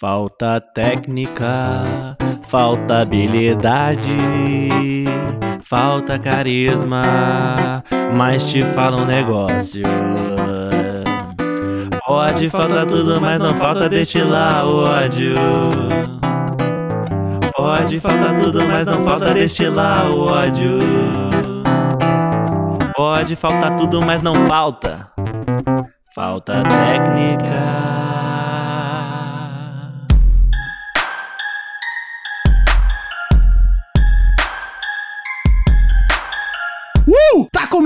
Falta técnica, falta habilidade, falta carisma, mas te fala um negócio. Pode faltar tudo, mas não falta destilar o ódio. Pode faltar tudo, mas não falta destilar o ódio. Pode faltar tudo, mas não falta. Falta técnica.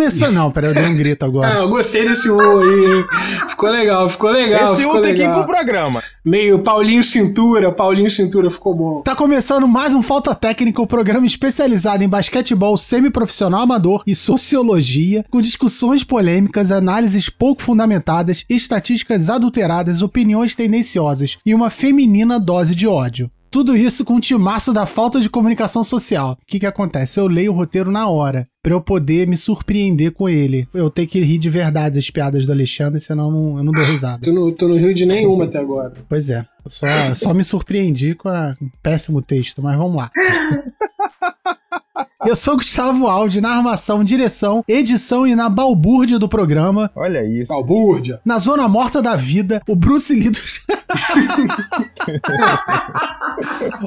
Começando. Não, peraí, eu dei um grito agora. Ah, eu gostei desse U aí. Ficou legal, ficou legal. Esse ficou U tem que ir legal. pro programa. Meio Paulinho Cintura, Paulinho Cintura ficou bom. Tá começando mais um Falta Técnica, o programa especializado em basquetebol semiprofissional amador e sociologia, com discussões polêmicas, análises pouco fundamentadas, estatísticas adulteradas, opiniões tendenciosas e uma feminina dose de ódio. Tudo isso com o timaço da falta de comunicação social. O que que acontece? Eu leio o roteiro na hora, pra eu poder me surpreender com ele. Eu tenho que rir de verdade das piadas do Alexandre, senão eu não, eu não dou risada. Tu não, tu não riu de nenhuma até agora. Pois é, eu só, só me surpreendi com um péssimo texto, mas vamos lá. Eu sou Gustavo Aldi, na armação, direção, edição e na balbúrdia do programa. Olha isso. Balbúrdia. Na zona morta da vida, o Bruce Lee dos...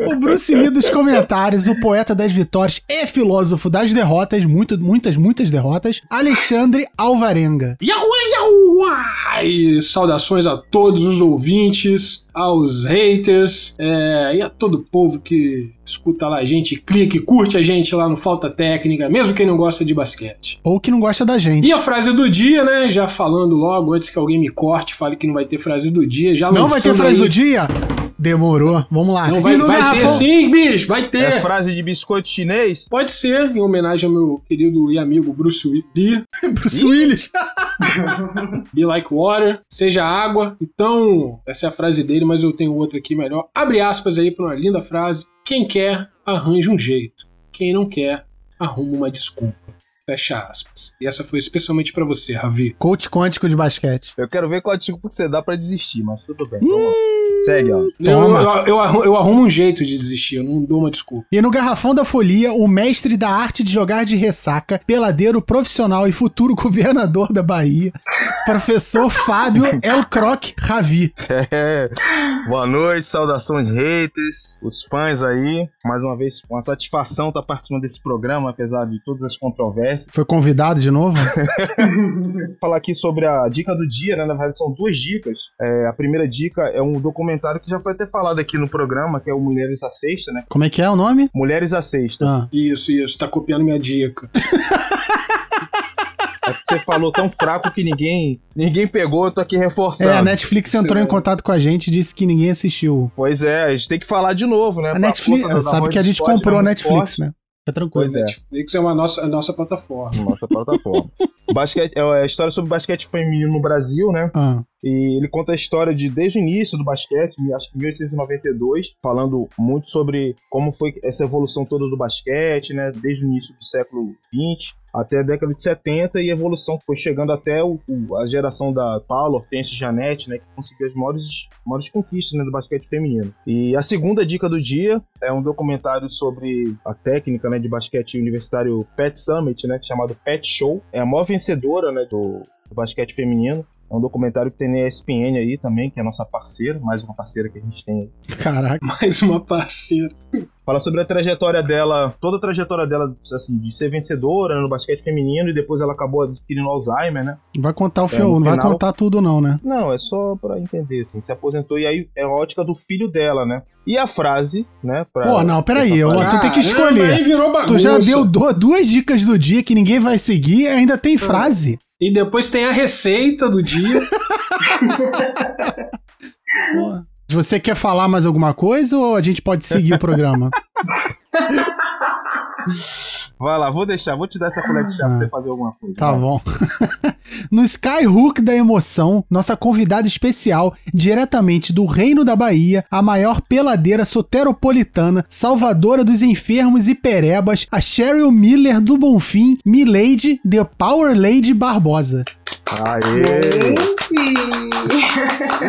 o Bruce Lee dos comentários, o poeta das vitórias e filósofo das derrotas, muito, muitas, muitas derrotas, Alexandre Alvarenga. Yahu, yahu! E saudações a todos os ouvintes, aos haters é, e a todo o povo que escuta lá a gente, clica e curte a gente lá no Falta Técnica, mesmo quem não gosta de basquete. Ou que não gosta da gente. E a frase do dia, né? Já falando logo, antes que alguém me corte, fale que não vai ter frase do dia. Já Não vai ter frase aí- do dia? Demorou. Vamos lá. Não vai, vai ter sim, bicho, vai ter. É frase de biscoito chinês? Pode ser, em homenagem ao meu querido e amigo Bruce Lee. Bruce Willis. Be like water, seja água. Então, essa é a frase dele, mas eu tenho outra aqui melhor. Abre aspas aí para uma linda frase. Quem quer, arranja um jeito. Quem não quer, arruma uma desculpa. Fecha aspas. E essa foi especialmente pra você, Ravi. Coach quântico de basquete. Eu quero ver qual a desculpa que você dá pra desistir, mas tudo bem. Vamos lá. Segue, ó. Eu, Toma. eu, eu arrumo, eu arrumo um jeito de desistir, eu não dou uma desculpa. E no garrafão da folia, o mestre da arte de jogar de ressaca, peladeiro profissional e futuro governador da Bahia, professor Fábio El Croc Ravi. É. Boa noite, saudações haters, os fãs aí. Mais uma vez, uma satisfação estar participando desse programa, apesar de todas as controvérsias. Foi convidado de novo? Vou falar aqui sobre a dica do dia, né? Na verdade, são duas dicas. É, a primeira dica é um documentário que já foi até falado aqui no programa, que é o Mulheres à Sexta, né? Como é que é o nome? Mulheres à Sexta. Ah. Isso, isso, tá copiando minha dica. É porque você falou tão fraco que ninguém ninguém pegou, eu tô aqui reforçando. É, a Netflix entrou em Isso, contato com a gente e disse que ninguém assistiu. Pois é, a gente tem que falar de novo, né? A Netflix, da sabe que a do gente comprou a? Netflix, Esporte. né? Fica tranquilo. Pois é. Netflix é uma nossa, a nossa plataforma. Nossa plataforma. basquete, é a história sobre basquete feminino no Brasil, né? Ah, E ele conta a história de desde o início do basquete, acho que 1892, falando muito sobre como foi essa evolução toda do basquete, né? Desde o início do século 20 até a década de 70 e a evolução que foi chegando até o, o- a geração da Paula, Hortense e Janete, né? Que conseguiu as maiores, maiores conquistas né, do basquete feminino. E a segunda dica do dia é um documentário sobre a técnica né, de basquete universitário Pet Summit, né? Chamado Pet Show. É a maior vencedora né, do, do basquete feminino. É um documentário que tem na ESPN aí também, que é a nossa parceira, mais uma parceira que a gente tem aí. caraca. Mais uma parceira. Fala sobre a trajetória dela, toda a trajetória dela, assim, de ser vencedora né, no basquete feminino e depois ela acabou adquirindo Alzheimer, né? Não vai contar o É, filme, não vai contar tudo não, né? Não, é só pra entender, assim, se aposentou e aí é a ótica do filho dela, né? E a frase, né? Pra, Pô, não, peraí, eu- tu tem que Ah, escolher. Aí virou bagunça. Tu já deu du- duas dicas do dia que ninguém vai seguir e ainda tem frase. E depois tem a receita do dia. Você quer falar mais alguma coisa ou a gente pode seguir o programa? Vai lá, vou deixar, vou te dar essa colher de chá Ah. pra você fazer alguma coisa. Tá vai. bom. No Skyhook da emoção, nossa convidada especial, diretamente do Reino da Bahia, a maior peladeira soteropolitana, salvadora dos enfermos e perebas, a Cheryl Miller do Bonfim, Milady, The Power Lady Barbosa. Aê!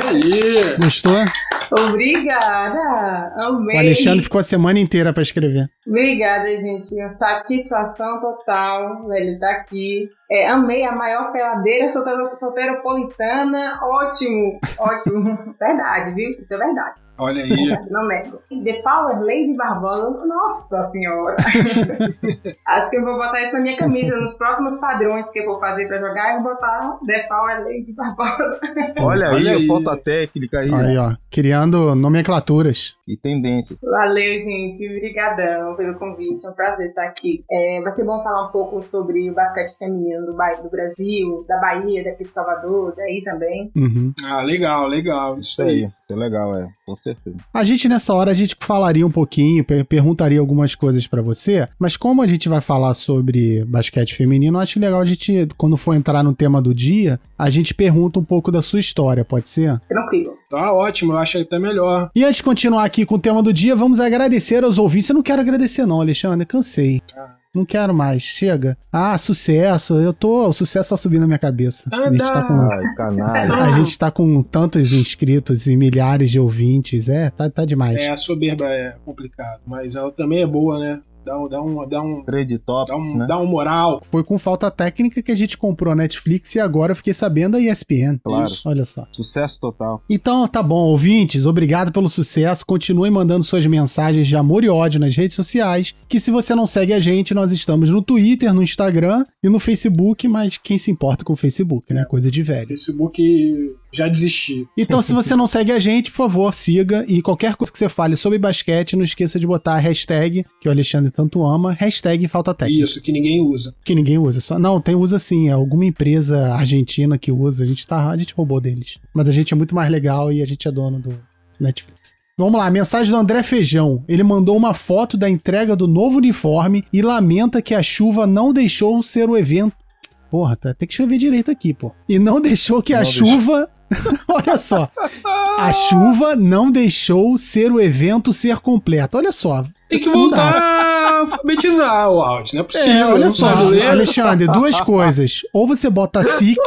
Aí. Gostou? Obrigada! Amei! O Alexandre ficou a semana inteira pra escrever. Obrigada, gente. Uma satisfação total, velho, tá aqui. É, amei a maior peladeira solteiro- solteropolitana. Ótimo, ótimo. verdade, viu? Isso é verdade. Olha aí. Não nego. The Power Lady Barbosa. Nossa senhora. Acho que eu vou botar isso na minha camisa. Nos próximos padrões que eu vou fazer pra jogar, eu vou botar The Power Lady Barbosa. Olha aí, Olha aí. a falta técnica aí, Aí, ó. Criando nomenclaturas. e tendência. Valeu, gente. Obrigadão pelo convite. É um prazer estar aqui. É, vai ser bom falar um pouco sobre o basquete feminino do, Ba- do Brasil, da Bahia, daqui de Salvador, daí também. Uhum. Ah, legal, legal. Isso Isso aí, isso é legal, é, certeza. A gente nessa hora a gente falaria um pouquinho, per- perguntaria algumas coisas pra você, mas como a gente vai falar sobre basquete feminino, acho legal a gente, quando for entrar no tema do dia, a gente pergunta um pouco da sua história, pode ser? Tranquilo. Tá ótimo, eu acho até melhor. E antes de continuar aqui com o tema do dia, vamos agradecer aos ouvintes. Eu não quero agradecer não, Alexandre, cansei. Não quero mais, chega. Ah, sucesso, eu tô, o sucesso tá subindo na minha cabeça. A gente tá com, Ai, canalha. a gente tá com tantos inscritos e milhares de ouvintes, é, tá, tá demais. É, a soberba é complicado, mas ela também é boa, né? Dá um, dá um, dá um, Trade dá Topics, um, né? dá um moral. Foi com falta técnica que a gente comprou a Netflix e agora eu fiquei sabendo a ESPN. Claro. Isso. Olha só. Sucesso total. Então, tá bom, ouvintes, obrigado pelo sucesso. Continuem mandando suas mensagens de amor e ódio nas redes sociais. Que se você não segue a gente, nós estamos no Twitter, no Instagram e no Facebook, mas quem se importa com o Facebook, né? Coisa de velho. Facebook já desisti. Então, se você não segue a gente, por favor, siga. E qualquer coisa que você fale sobre basquete, não esqueça de botar a hashtag, que o Alexandre tanto ama, hashtag falta técnica. Isso, que ninguém usa. Que ninguém usa. Só, não, tem usa sim. É alguma empresa argentina que usa. A gente, tá, a gente roubou deles. Mas a gente é muito mais legal e a gente é dono do Netflix. Vamos lá, mensagem do André Feijão. Ele mandou uma foto da entrega do novo uniforme e lamenta que a chuva não deixou ser o evento. Porra, tá, tem que escrever direito aqui, pô. E não deixou que a Não deixou. chuva. Olha só. A chuva não deixou ser o evento ser completo. Olha só. Tem que voltar a alfabetizar o áudio, não é possível. É, olha só. Alexandre, duas coisas. Ou você bota SIC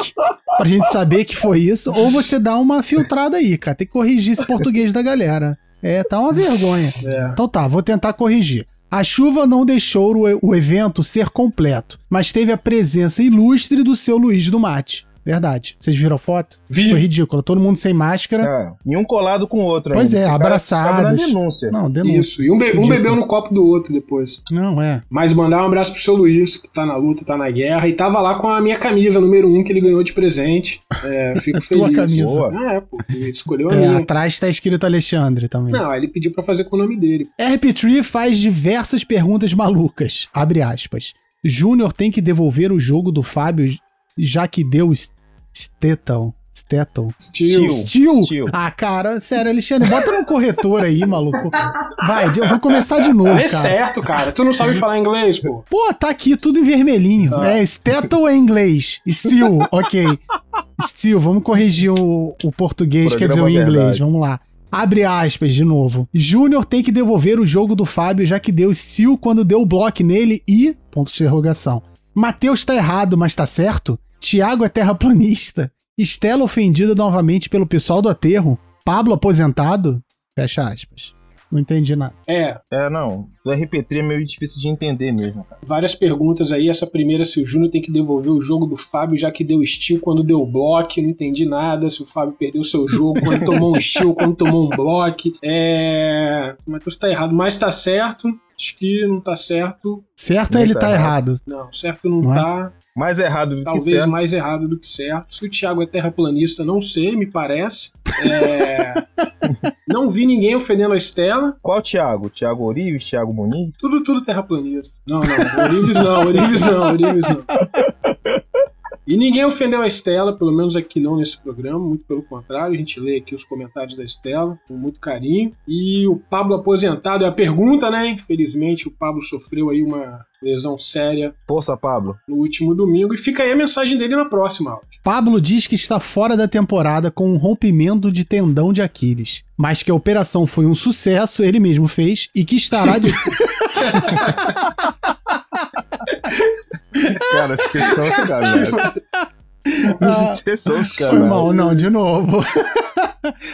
pra gente saber que foi isso, ou você dá uma filtrada aí, cara. Tem que corrigir esse português da galera. É, tá uma vergonha. É. Então tá, vou tentar corrigir. A chuva não deixou o, o evento ser completo, mas teve a presença ilustre do seu Luiz do Mate. Verdade. Vocês viram a foto? Foi Vi. ridículo. Todo mundo sem máscara. É, e um colado com o outro Pois ainda. é, Esse cara abraçados. denúncia. Não, denúncia. Isso. E um, be- um bebeu no copo do outro depois. Não, é. Mas mandar um abraço pro seu Luiz, que tá na luta, tá na guerra, e tava lá com a minha camisa número um que ele ganhou de presente. É, fico Tua feliz. camisa. Boa. Ah, é, pô. Ele escolheu a É, minha. atrás tá escrito Alexandre também. Não, ele pediu pra fazer com o nome dele. RP3 faz diversas perguntas malucas. Abre aspas. Júnior tem que devolver o jogo do Fábio, já que deu Stetton. Stetton. Steel. Steel. Steel? Ah, cara, sério, Alexandre, bota no corretor aí, maluco. Vai, eu vou começar de novo, É cara. certo, cara. Tu não sabe falar inglês, pô. Pô, tá aqui tudo em vermelhinho. Ah. É, Stetton é inglês. Steel, ok. Steel, vamos corrigir o, o português, quer dizer, o Programa inglês. Verdade. Vamos lá. Abre aspas de novo. Júnior tem que devolver o jogo do Fábio, já que deu Steel quando deu o bloco nele e. Ponto de interrogação. Matheus tá errado, mas tá certo? Tiago é terraplanista. Estela ofendida novamente pelo pessoal do aterro. Pablo aposentado? Fecha aspas. Não entendi nada. É, É, não. O RP3 é meio difícil de entender mesmo. cara. várias perguntas aí. Essa primeira, se o Júnior tem que devolver o jogo do Fábio, já que deu steal quando deu bloco. Não entendi nada. Se o Fábio perdeu seu jogo quando tomou um steal, quando tomou um bloco. É. O Matheus tá errado, mas tá certo. Acho que não tá certo. Certo ele tá tá errado. errado? Não, certo não, Não é? tá. Mais errado do que Talvez certo. mais errado do que certo. Se o Thiago é terraplanista, não sei, me parece. É, não vi ninguém ofendendo a Estela. Qual Thiago? Thiago Orives? Thiago Muniz? Tudo, tudo terraplanista. Não, não. Orives não, Orives não, Orives não. E ninguém ofendeu a Estela, pelo menos aqui não nesse programa, muito pelo contrário, a gente lê aqui os comentários da Estela com muito carinho. E o Pablo aposentado é a pergunta, né? Infelizmente o Pablo sofreu aí uma lesão séria Força, Pablo. no último domingo e fica aí a mensagem dele na próxima aula. Pablo diz que está fora da temporada com um rompimento de tendão de Aquiles, mas que a operação foi um sucesso, ele mesmo fez, e que estará de. Cara, vocês são os caras. Ah, Vocês são os Foi caras. mal, não, de novo.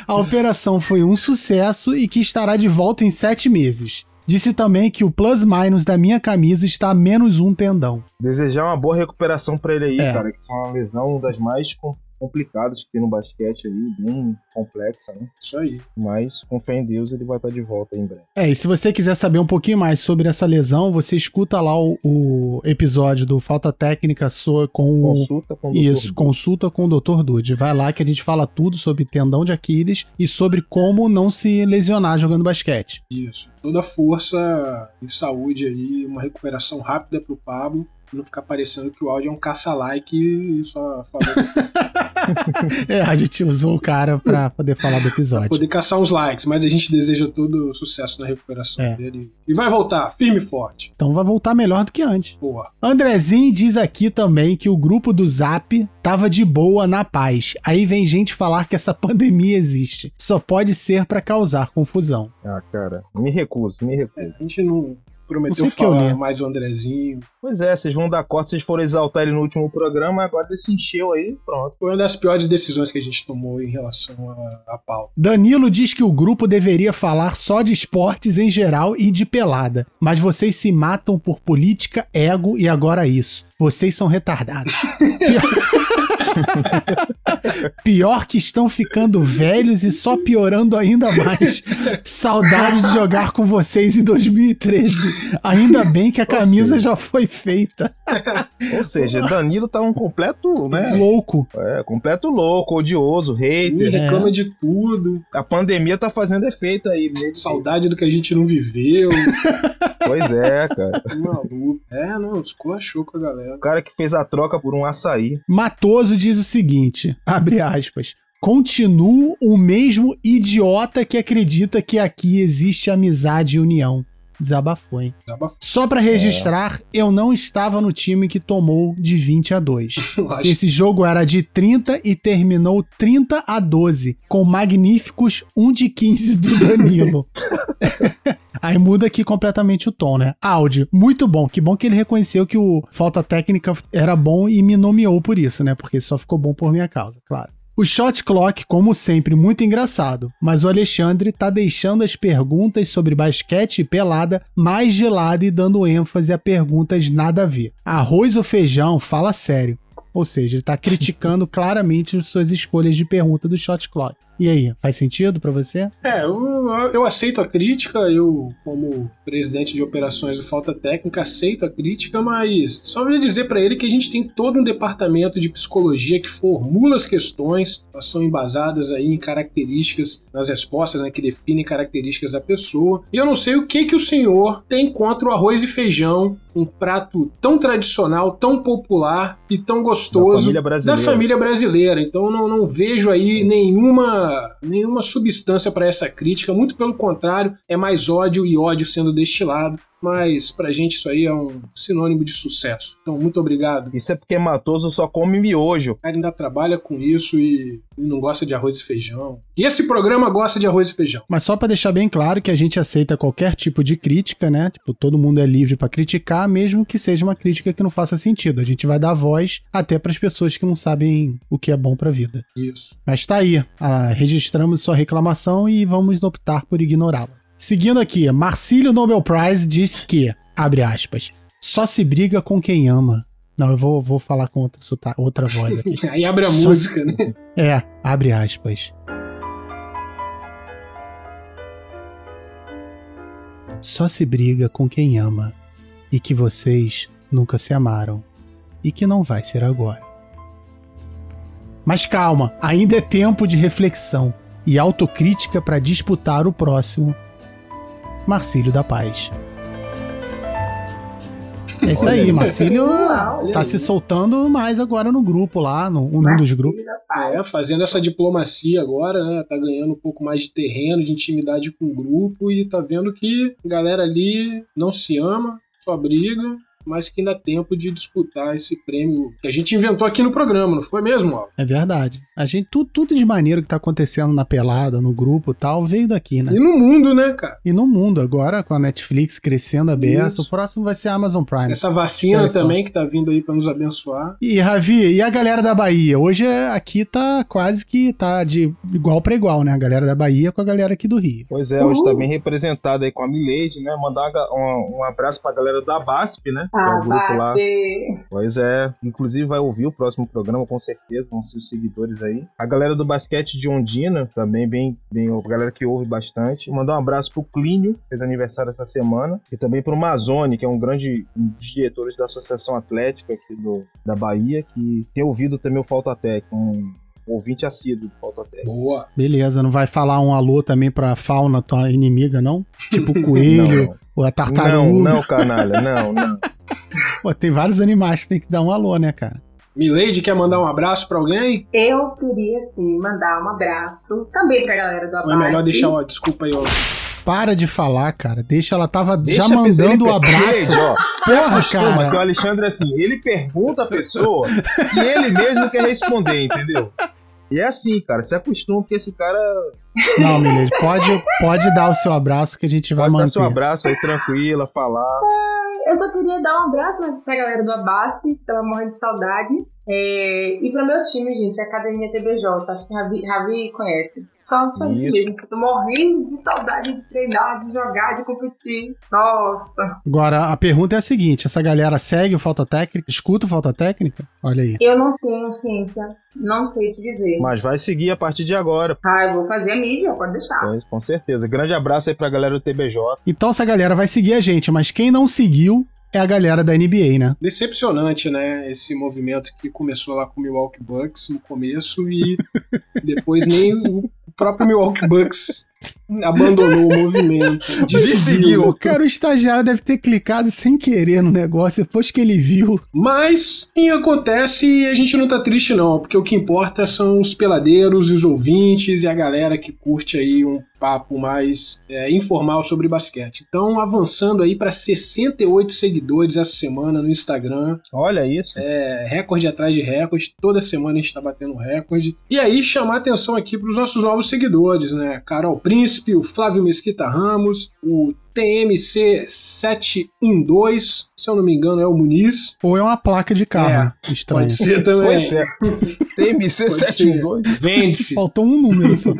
a operação foi um sucesso e que estará de volta em sete meses. Disse também que o plus-minus da minha camisa está a menos um tendão. Desejar uma boa recuperação pra ele aí, É. cara, que isso é uma lesão das mais com- complicadas que tem no basquete aí, bem complexa, né? Isso aí. Mas com fé em Deus ele vai estar de volta aí em breve. É, e se você quiser saber um pouquinho mais sobre essa lesão, você escuta lá o, o episódio do Falta Técnica so- com o. Consulta com o Dr. Isso, consulta com o Dr. Dude. Vai lá que a gente fala tudo sobre tendão de Aquiles e sobre como não se lesionar jogando basquete. Isso. Toda força e saúde aí, uma recuperação rápida pro Pablo. Não ficar parecendo que o áudio é um caça-like e só falou É, a gente usou o cara pra poder falar do pra episódio. poder caçar uns likes, mas a gente deseja todo sucesso na recuperação É. dele. E vai voltar, firme e forte. Então vai voltar melhor do que antes. Porra. Andrezinho diz aqui também que o grupo do Zap tava de boa na paz. Aí vem gente falar que essa pandemia existe. Só pode ser pra causar confusão. Ah, cara, me recuso, me recuso. A gente não prometeu falar mais o Andrezinho. Pois é, vocês vão dar corte, vocês foram exaltar ele no último programa, agora ele se encheu aí, pronto. Foi uma das piores decisões que a gente tomou em relação à, à pauta. Danilo diz que o grupo deveria falar só de esportes em geral e de pelada. Mas vocês se matam por política, ego e agora isso. Vocês são retardados. Pior... Pior que estão ficando velhos e só piorando ainda mais. Saudade de jogar com vocês em 2013. Ainda bem que a camisa seja- já foi feita. Ou seja, Danilo tá um completo, né? Louco. É, completo louco, odioso, hater. reclama de tudo. A pandemia tá fazendo efeito aí nele. Saudade do que a gente não viveu. Pois é, cara. Maluco. É, não, esculachou com a galera. O cara que fez a troca por um açaí. Matoso diz o seguinte, abre aspas, continuo o mesmo idiota que acredita que aqui existe amizade e união. Desabafou, hein? Desabafou. Só pra registrar, eu não estava no time que tomou de 20 a 2. Acho Esse jogo era de 30 e terminou 30 a 12, com magníficos 1 de 15 do Danilo. Aí muda aqui completamente o tom, né? Áudio, muito bom. Que bom que ele reconheceu que o falta técnica era bom e me nomeou por isso, né? Porque só ficou bom por minha causa, claro. O shot clock, como sempre, muito engraçado, mas o Alexandre tá deixando as perguntas sobre basquete e pelada mais de lado e dando ênfase a perguntas nada a ver. Arroz ou feijão? Fala sério. Ou seja, ele tá criticando claramente as suas escolhas de pergunta do shot clock. E aí, faz sentido pra você? É, eu, eu aceito a crítica, eu, como presidente de operações do Falta Técnica, aceito a crítica, mas só vou dizer pra ele que a gente tem todo um departamento de psicologia que formula as questões, elas são embasadas aí em características nas respostas, né, que definem características da pessoa. E eu não sei o que que o senhor tem contra o arroz e feijão, um prato tão tradicional, tão popular e tão gostoso família brasileira. da família brasileira. Então eu não, não vejo aí nenhuma, nenhuma substância para essa crítica. Muito pelo contrário, é mais ódio e ódio sendo destilado. Mas pra gente isso aí é um sinônimo de sucesso. Então, muito obrigado. Isso é porque Matoso só come miojo. O cara ainda trabalha com isso e, e não gosta de arroz e feijão. E esse programa gosta de arroz e feijão. Mas só pra deixar bem claro que a gente aceita qualquer tipo de crítica, né? Tipo, todo mundo é livre pra criticar, mesmo que seja uma crítica que não faça sentido. A gente vai dar voz até pras pessoas que não sabem o que é bom pra vida. Isso. Mas tá aí, ah, registramos sua reclamação e vamos optar por ignorá-la. Seguindo aqui, Marcílio Nobel Prize diz que, abre aspas, só se briga com quem ama. Não, eu vou, vou falar com outra, outra voz aqui. Aí abre a Só música, né? É, abre aspas. Só se briga com quem ama e que vocês nunca se amaram e que não vai ser agora. Mas calma, ainda é tempo de reflexão e autocrítica para disputar o próximo. Marcílio da Paz. É isso aí, aí. Marcílio Uau, tá se soltando mais agora no grupo lá, no, num dos grupos. É, fazendo essa diplomacia agora, né? Tá ganhando um pouco mais de terreno, de intimidade com o grupo e tá vendo que a galera ali não se ama, só briga. Mas que ainda há tempo de disputar esse prêmio que a gente inventou aqui no programa, não foi mesmo, Al? É verdade. A gente, tudo, tudo de maneiro que tá acontecendo na pelada, no grupo e tal, veio daqui, né? E no mundo, né, cara? E no mundo, agora, com a Netflix crescendo a beça, o próximo vai ser a Amazon Prime. Essa vacina também que tá vindo aí pra nos abençoar. E, Ravi, e a galera da Bahia? Hoje é- aqui tá quase que tá de igual pra igual, né? A galera da Bahia com a galera aqui do Rio. Pois é, hoje tá bem representado aí com a Milady, né? Mandar um, um abraço pra galera da BASP, né? Que é Ah, o grupo lá. Pois é, inclusive vai ouvir o próximo programa, com certeza, vão ser os seguidores aí. A galera do basquete de Ondina, também bem, bem, a galera que ouve bastante. Mandar um abraço pro Clínio, que fez aniversário essa semana, e também pro Mazone, que é um grande um dos diretores da Associação Atlética aqui do, da Bahia, que tem ouvido também o Falta Tech, um ouvinte assíduo do Falta Tech. Boa. Beleza, não vai falar um alô também pra fauna, tua inimiga, não? Tipo o coelho, Não, ou a não, tartaruga. não, canalha, não, não. Pô, tem vários animais que tem que dar um alô, né, cara? Milady quer mandar um abraço pra alguém? Eu queria, sim, mandar um abraço também pra galera do Abate. é melhor deixar o. Desculpa aí, ó. Para de falar, cara. Deixa, ela tava Deixa já mandando o ele- abraço. Ó, Porra, cara. que o Alexandre, assim, ele pergunta a pessoa e ele mesmo quer responder, entendeu? E é assim, cara, se acostuma porque esse cara Não, Milene, pode, pode dar o seu abraço que a gente vai pode dar manter. seu abraço aí tranquila, falar. Eu só queria dar um abraço né, pra galera do Abasque, que tava morrendo de saudade. É, e pro meu time, gente, a Academia TBJ. Acho que Ravi, Ravi conhece. Só foi isso Isso. mesmo, que eu tô morrendo de saudade de treinar, de jogar, de competir. Nossa. Agora, a pergunta é a seguinte: essa galera segue o Falta Técnica? Escuta o Falta Técnica? Olha aí. Eu não tenho ciência, não sei te dizer. Mas vai seguir a partir de agora, Ah, eu vou fazer a mídia, pode deixar. pois, com certeza. Grande abraço aí pra galera do TBJ. Então, essa galera vai seguir a gente, mas quem não seguiu é a galera da NBA, né? Decepcionante, né? Esse movimento que começou lá com o Milwaukee Bucks no começo e depois nem o próprio Milwaukee Bucks abandonou o movimento. Desseguiu. O cara, o estagiário deve ter clicado sem querer no negócio depois que ele viu. Mas e acontece e a gente não tá triste não, porque o que importa são os peladeiros, os ouvintes e a galera que curte aí um papo mais é, informal sobre basquete. Então, avançando aí para 68 seguidores essa semana no Instagram, Olha isso. é, recorde atrás de recorde, toda semana a gente tá batendo recorde. E aí chamar atenção aqui para os nossos novos seguidores, né? Carol Príncipe, o Flávio Mesquita Ramos, o TMC712, se eu não me engano é o Muniz. Ou é uma placa de carro. Estranho. Pode ser também. Pois é. TMC Pode ser. 72. Vende-se. Faltou um número só.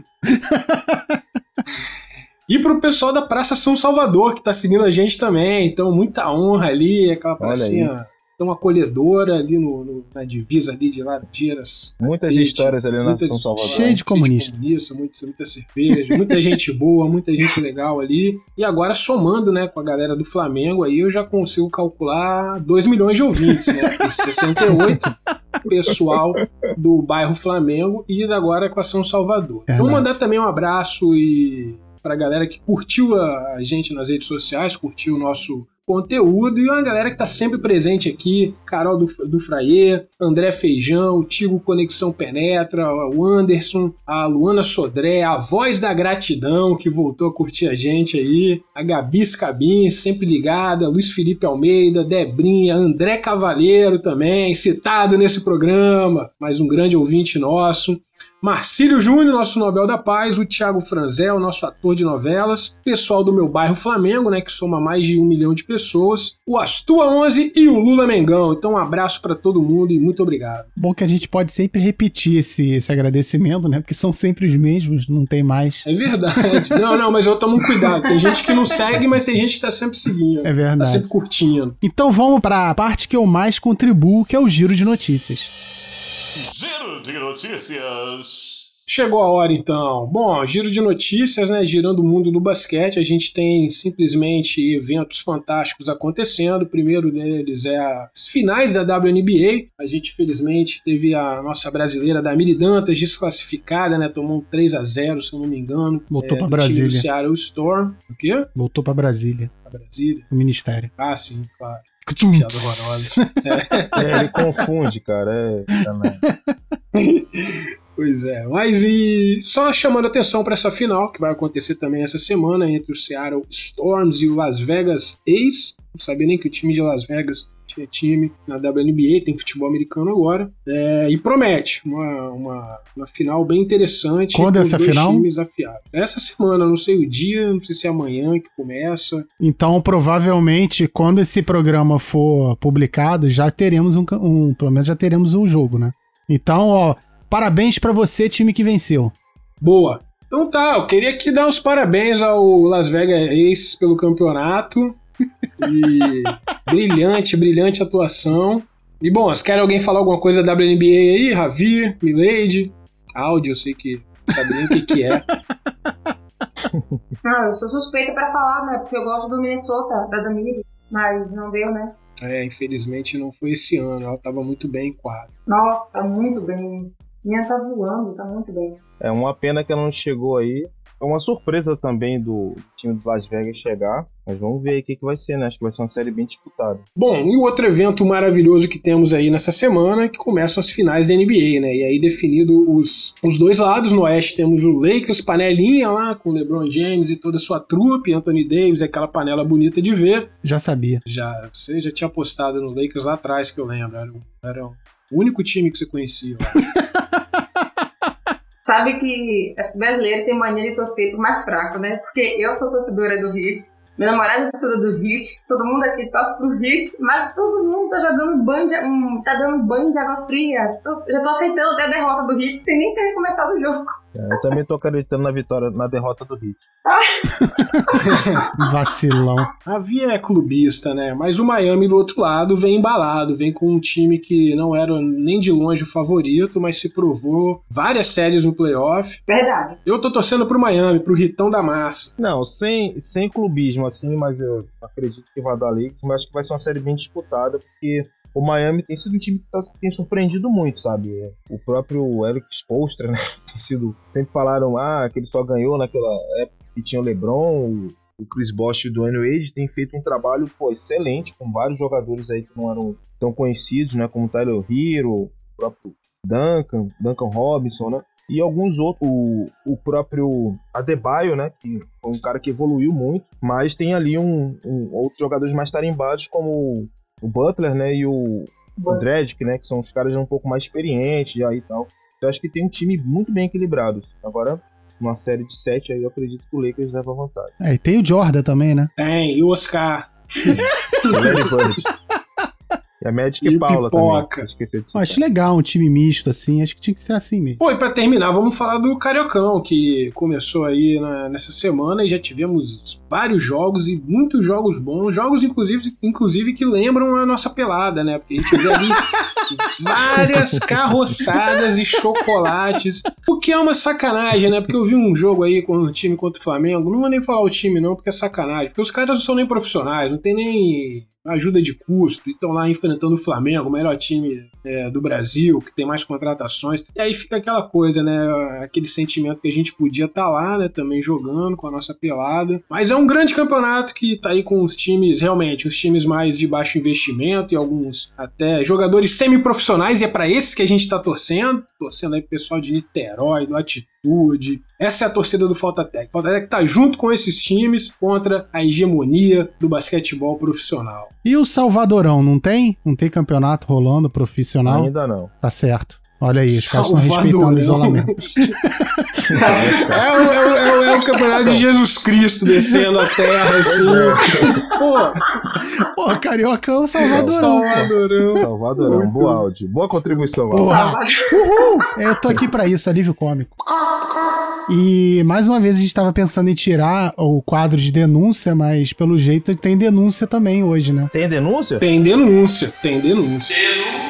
E pro pessoal da Praça São Salvador, que tá seguindo a gente também. Então, muita honra ali, aquela Olha pracinha tão acolhedora ali no, no- na divisa ali de Laranjeiras. Muitas histórias ali na muitas- São Salvador. Cheio de comunista. Isso, muita, muita cerveja, muita gente boa, muita gente legal ali. E agora, somando né, com a galera do Flamengo, aí eu já consigo calcular 2 milhões de ouvintes, né? E 68 pessoal do bairro Flamengo e agora com a São Salvador. Verdade. Vou mandar também um abraço e pra galera que curtiu a a gente nas redes sociais, curtiu o nosso conteúdo e uma galera que tá sempre presente aqui, Carol do, do Fraie, André Feijão, Tigo Conexão Penetra, o Anderson, a Luana Sodré, a voz da gratidão que voltou a curtir a gente aí, a Gabi Scabin, sempre ligada, Luiz Felipe Almeida, Debrinha, André Cavalheiro também, citado nesse programa, mais um grande ouvinte nosso. Marcílio Júnior, nosso Nobel da Paz, o Thiago Franzel, nosso ator de novelas, pessoal do meu bairro Flamengo, né, que soma mais de um milhão de pessoas, o Astua 11 e o Lula Mengão. Então, um abraço pra todo mundo e muito obrigado. Bom que a gente pode sempre repetir esse, esse agradecimento, né? Porque são sempre os mesmos, não tem mais. É verdade. não, não, mas eu tomo um cuidado. Tem gente que não segue, mas tem gente que tá sempre seguindo. É Tá verdade. sempre curtindo. Então vamos para a parte que eu mais contribuo, que é o giro de notícias. Giro de notícias. Chegou a hora então. Bom, giro de notícias, né? Girando o mundo do basquete, a gente tem simplesmente eventos fantásticos acontecendo. O primeiro deles é as finais da WNBA. A gente, felizmente, teve a nossa brasileira Damiri Dantas desclassificada, né? Tomou um 3 a 0 se eu não me engano. Voltou é, pra do time do Brasília. Seattle Storm. O quê? Voltou para Brasília, A Brasília? o ministério. Ah, sim, claro. Piada horrorosa. É, ele confunde, cara. É, também. Pois é, mas e só chamando atenção para essa final, que vai acontecer também essa semana entre o Seattle Storms e o Las Vegas Ace. Não sabia nem que o time de Las Vegas tinha time na WNBA, tem futebol americano agora. É, e promete uma, uma, uma, final bem interessante. Quando é essa dois final? times afiados. Essa semana, não sei o dia, não sei se é amanhã que começa. Então, provavelmente, quando esse programa for publicado, já teremos um, um pelo menos já teremos um jogo, né? Então, ó, parabéns para você, time que venceu. Boa. Então tá, eu queria aqui dar os parabéns ao Las Vegas Aces pelo campeonato. E brilhante, brilhante atuação. E bom, se quer alguém falar alguma coisa da WNBA aí, Ravi, Milady, áudio, eu sei que não sabe nem o que, que é. Não, eu sou suspeita pra falar, né? Porque eu gosto do Minnesota, da Damiri, mas não deu, né? É, infelizmente não foi esse ano, ela tava muito bem em quadro. Nossa, tá muito bem. Minha tá voando, tá muito bem. É uma pena que ela não chegou aí. É uma surpresa também do time do Las Vegas chegar. Mas vamos ver aí o que, que vai ser, né? Acho que vai ser uma série bem disputada. Bom, e o outro evento maravilhoso que temos aí nessa semana é que começam as finais da NBA, né? E aí definido os, os dois lados. No Oeste temos o Lakers, panelinha lá, com LeBron James e toda a sua trupe, Anthony Davis, aquela panela bonita de ver. Já sabia. Já, você já tinha apostado no Lakers lá atrás, que eu lembro. Era, era o único time que você conhecia. Sabe que os brasileiros têm mania de torcer pro mais fraco, né? Porque eu sou torcedora do Heat, meu namorado é torcedor do Heat, todo mundo aqui torce pro Heat, mas todo mundo tá jogando banho de, um, tá dando banho de água fria. Tô, já tô aceitando até a derrota do Heat sem nem ter começado o jogo. É, eu também tô acreditando na vitória, na derrota do Heat. Vacilão. A Via é clubista, né? Mas o Miami do outro lado vem embalado, vem com um time que não era nem de longe o favorito, mas se provou várias séries no playoff. Verdade. Eu tô torcendo pro Miami, pro Ritão da Massa. Não, sem, sem clubismo assim, mas eu acredito que vai dar Lakers, mas acho que vai ser uma série bem disputada, porque o Miami tem sido um time que tá, tem surpreendido muito, sabe? O próprio Eric Spoelstra, né? Tem sido. Sempre falaram ah, que ele só ganhou naquela época que tinha o LeBron, o, o Chris Bosh e o Dwayne Wade. Tem feito um trabalho pô, excelente com vários jogadores aí que não eram tão conhecidos, né? Como Tyler Hero, o próprio Duncan, Duncan Robinson, né? E alguns outros, o, o próprio Adebayo, né? Que foi um cara que evoluiu muito, mas tem ali um, um outros jogadores mais tarimbados, como o Butler, né, e o, o Dredd, né, que são os caras um pouco mais experientes já e tal. Então acho que tem um time muito bem equilibrado. Agora, uma série de sete aí eu acredito que o Lakers leva vantagem. É, e tem o Jordan também, né? Tem, e o Oscar. o Larry Bird. E a Magic E e Paula Pipoca. também. Acho legal um time misto assim, acho que tinha que ser assim mesmo. Pô, e pra terminar, vamos falar do Cariocão, que começou aí na- nessa semana e já tivemos vários jogos e muitos jogos bons. Jogos, inclusive, inclusive que lembram a nossa pelada, né? Porque a gente vê ali várias carroçadas e chocolates. O que é uma sacanagem, né? Porque eu vi um jogo aí com o time contra o Flamengo. Não vou nem falar o time, não, porque é sacanagem. Porque os caras não são nem profissionais, não tem nem ajuda de custo e estão lá enfrentando o Flamengo, o melhor time é, do Brasil, que tem mais contratações. E aí fica aquela coisa, né? Aquele sentimento que a gente podia estar lá, né? Também jogando com a nossa pelada. Mas é um grande campeonato que tá aí com os times, realmente, os times mais de baixo investimento e alguns até jogadores semi-profissionais. E é para esses que a gente tá torcendo. Torcendo aí pro pessoal de Niterói, do Atitude. Essa é a torcida do Falta Tech. Falta Tech tá junto com esses times contra a hegemonia do basquetebol profissional. E o Salvadorão, não tem? Não tem campeonato rolando profissional? Ainda não. Tá certo. Olha aí, os caras estão respeitando o isolamento. É, o- é o- é o- é o campeonato de Jesus Cristo descendo a terra, assim. Pô, Pô, Carioca é o Salvadorão. pô. Salvadorão. Salvadorão, Muito. boa áudio. Boa contribuição. Porra. Uhul! Eu tô aqui pra isso, alívio cômico. E mais uma vez a gente tava pensando em tirar o quadro de denúncia, mas pelo jeito tem denúncia também hoje, né? Tem denúncia? Tem denúncia, tem denúncia. Down.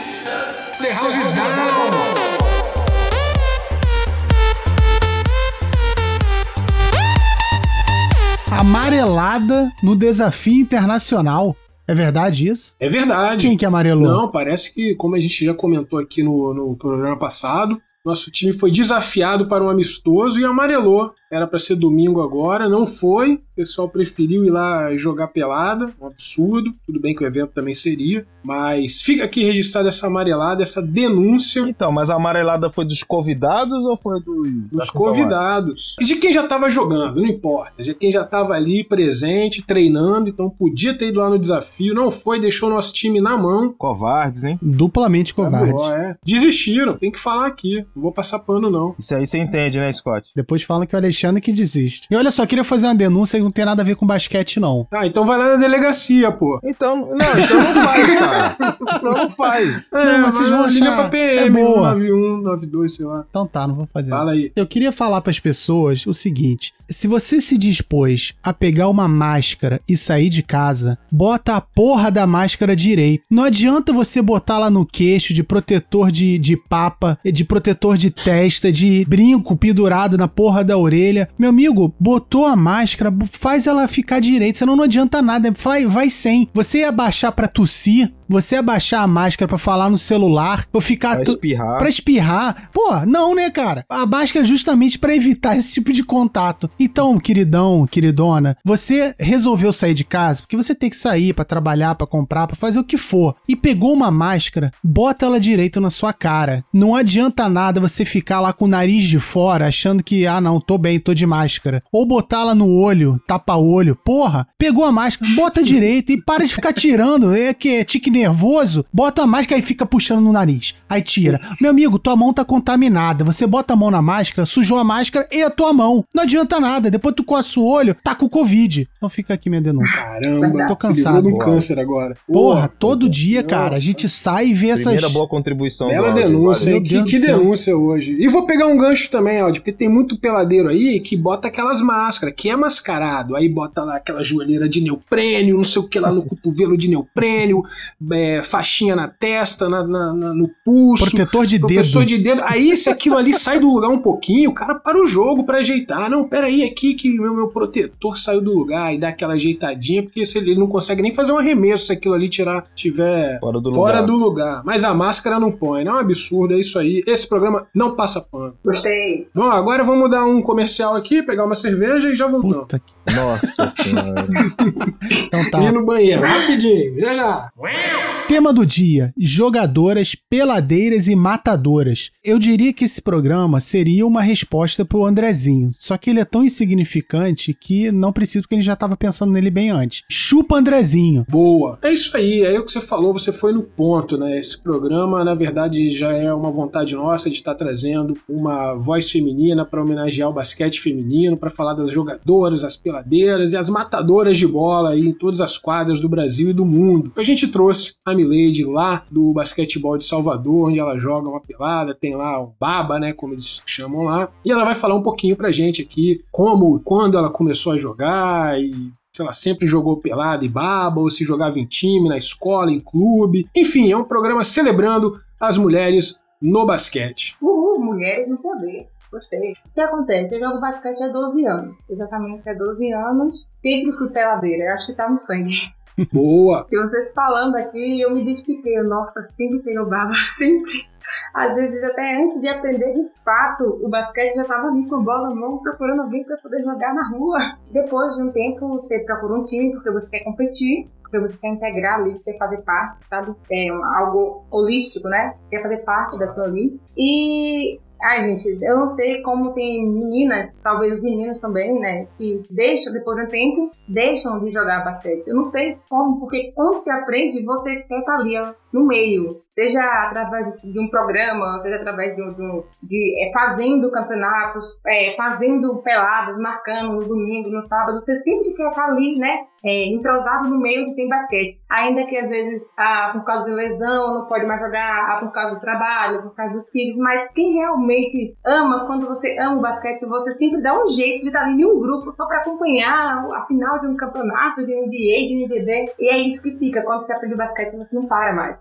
Amarelada no desafio internacional. É verdade isso? É verdade. Quem que amarelou? Não, parece que, como a gente já comentou aqui no, no programa passado, Nosso time foi desafiado para um amistoso e amarelou. Era para ser domingo agora, não foi. O pessoal preferiu ir lá jogar pelada, um absurdo. Tudo bem que o evento também seria, mas fica aqui registrada essa amarelada, essa denúncia Então, mas a amarelada foi dos convidados ou foi dos, dos da convidados. E de quem já estava jogando, não importa. De quem já estava ali presente, treinando, então podia ter ido lá no desafio, não foi, deixou nosso time na mão. Covardes, hein? Duplamente covarde. Acabou, é. Desistiram, tem que falar aqui. Não vou passar pano, não. Isso aí você entende, né, Scott? Depois falam que o Alexandre que desiste. E olha só, queria fazer uma denúncia que não tem nada a ver com basquete, não. Ah, então vai lá na delegacia, pô. Então, não, então não faz, cara. Então não faz. É, mas vocês vão liga achar- pra PM, é boa. 91, 92, sei lá. Então tá, não vou fazer. Fala aí. Eu queria falar pras pessoas o seguinte: se você se dispôs a pegar uma máscara e sair de casa, bota a porra da máscara direito. Não adianta você botar lá no queixo de protetor de, de papa, de protetor de testa, de brinco pendurado na porra da orelha. Meu amigo, botou a máscara, faz ela ficar direito, senão não adianta nada. Vai, vai sem. Você ia baixar pra tossir, você ia baixar a máscara pra falar no celular, ou ficar. Tu- espirrar. Pra espirrar. Pô, não, né, cara? A máscara é justamente pra evitar esse tipo de contato. Então, queridão, queridona, você resolveu sair de casa porque você tem que sair pra trabalhar, pra comprar, pra fazer o que for. E pegou uma máscara, bota ela direito na sua cara. Não adianta nada você ficar lá com o nariz de fora achando que, ah, não, tô bem, tô de máscara. Ou botar ela no olho, tapa-olho. Porra, pegou a máscara, bota direito e para de ficar tirando. É que é tique nervoso, bota a máscara e fica puxando no nariz. Aí tira. Meu amigo, tua mão tá contaminada. Você bota a mão na máscara, sujou a máscara e a tua mão. Não adianta nada. Depois tu coça o olho, tá com Covid. Então fica aqui minha denúncia. Caramba, Tô cansado. câncer agora. Porra, todo dia, cara, a gente sai e vê essas. Primeira boa contribuição Bela denúncia, hein? Que, que denúncia hoje. E vou pegar um gancho também, Aldi, porque tem muito peladeiro aí que bota aquelas máscaras, que é mascarado. Aí bota lá aquela joelheira de neoprênio, não sei o que lá no cotovelo de neoprênio, é, faixinha na testa, na- na- na- no pulso. Protetor de Professor dedo. de dedo. Aí, se aquilo ali sai do lugar um pouquinho, o cara para o jogo pra ajeitar. Não, peraí, aqui que meu, meu protetor saiu do lugar e dá aquela ajeitadinha, porque se ele não consegue nem fazer um arremesso se aquilo ali tirar, tiver Fora do fora lugar. do lugar. Mas a máscara não põe, não é um absurdo, é isso aí. Esse programa não passa pano. Gostei. Bom, agora vamos dar um comercial aqui, pegar uma cerveja e já voltamos. Puta que. Nossa senhora. Então tá. Ir no banheiro, rapidinho, já já. Tema do dia: jogadoras, peladeiras e matadoras. Eu diria que esse programa seria uma resposta pro Andrezinho, só que ele é tão insignificante que não precisa porque a gente já tava pensando nele bem antes. Chupa Andrezinho. Boa. É isso aí, é o que você falou, você foi no ponto, né? Esse programa, na verdade, já é uma vontade nossa de estar trazendo uma voz feminina para homenagear o basquete feminino, para falar das jogadoras, as peladeiras e as matadoras de bola aí em todas as quadras do Brasil e do mundo. A gente trouxe a Milady lá do basquetebol de Salvador, onde ela joga uma pelada, tem lá o baba, né, como eles chamam lá, e ela vai falar um pouquinho pra gente aqui como e quando ela começou a jogar e se ela sempre jogou pelada e baba, ou se jogava em time, na escola, em clube. Enfim, é um programa celebrando as mulheres no basquete. Uhul, mulheres no poder. Gostei. O que acontece? Eu jogo basquete há 12 anos. Exatamente há 12 anos. Sempre fui peladeira. Eu acho que tá no sangue. Boa! E vocês falando aqui, eu me identifiquei. Nossa, sempre tenho baba, sempre. Às vezes, até antes de aprender de fato, o basquete já tava ali com a bola na mão, procurando alguém para poder jogar na rua. Depois de um tempo, você procura um time porque você quer competir, porque você quer integrar ali, quer fazer parte, sabe? É algo holístico, né? Quer fazer parte daquilo ali. E Ai, gente, eu não sei como tem meninas, talvez os meninos também, né, que deixam, depois de um tempo, deixam de jogar basquete. Eu não sei como, porque quando se aprende, você estar ali, ó, no meio. Seja através de um programa, seja através de, de, de, é, fazendo campeonatos, é, fazendo peladas, marcando no domingo, no sábado. Você sempre quer estar ali, né, é, entrosado no meio que tem basquete. Ainda que às vezes, ah, por causa de lesão, não pode mais jogar, ah, por causa do trabalho, por causa dos filhos, mas quem realmente ama, quando você ama o basquete, você sempre dá um jeito de estar ali em um grupo só para acompanhar a final de um campeonato, de NBA, de NBB. E é isso que fica. Quando você aprende basquete, você não para mais.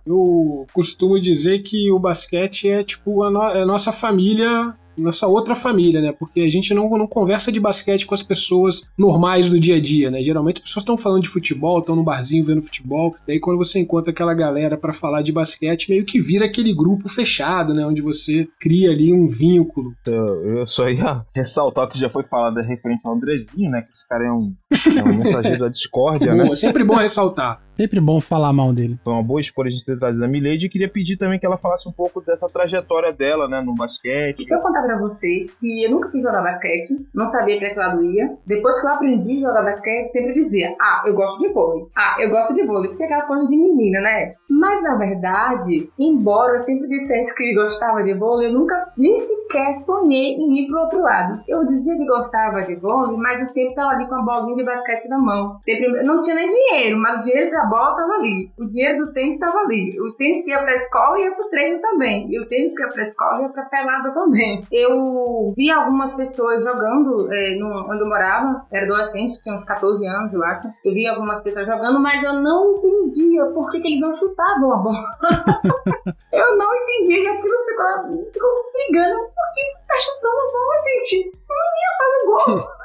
Costumo dizer que o basquete é tipo a, no- é a nossa família nossa outra família, né? Porque a gente não, não conversa de basquete com as pessoas normais do dia a dia, né? Geralmente as pessoas estão falando de futebol, estão no barzinho vendo futebol. Daí quando você encontra aquela galera para falar de basquete, meio que vira aquele grupo fechado, né? Onde você cria ali um vínculo. Eu, eu só ia ressaltar que já foi falado referente ao Andrezinho, né? Que esse cara é um, é um mensageiro da discórdia, né? Sempre bom ressaltar. Sempre bom falar mal dele. Foi uma boa escolha a gente ter trazido a Milady e queria pedir também que ela falasse um pouco dessa trajetória dela, né, no basquete. Eu contar pra você que eu nunca quis jogar basquete, não sabia pra que lado ia. Depois que eu aprendi a jogar basquete, sempre dizia: Ah, eu gosto de vôlei. Ah, eu gosto de vôlei, porque é aquela coisa de menina, né? Mas na verdade, embora eu sempre dissesse que gostava de vôlei, eu nunca nem sequer sonhei em ir pro outro lado. Eu dizia que gostava de vôlei, mas eu sempre tava ali com a bolinha de basquete na mão. Sempre, não tinha nem dinheiro, mas o dinheiro pra bola estava ali. O dinheiro do tênis estava ali. O tênis que ia pra escola ia pro treino também. E o tênis que ia pra escola ia pra pelada também. Eu vi algumas pessoas jogando é, no, onde eu morava. Era adolescente, tinha uns 14 anos, eu acho. Eu vi algumas pessoas jogando, mas eu não entendia por que, que eles não chutavam a bola. eu não entendia. E aquilo ficou, ficou brigando. Por que tá chutando a bola, gente? Não ia fazer gol.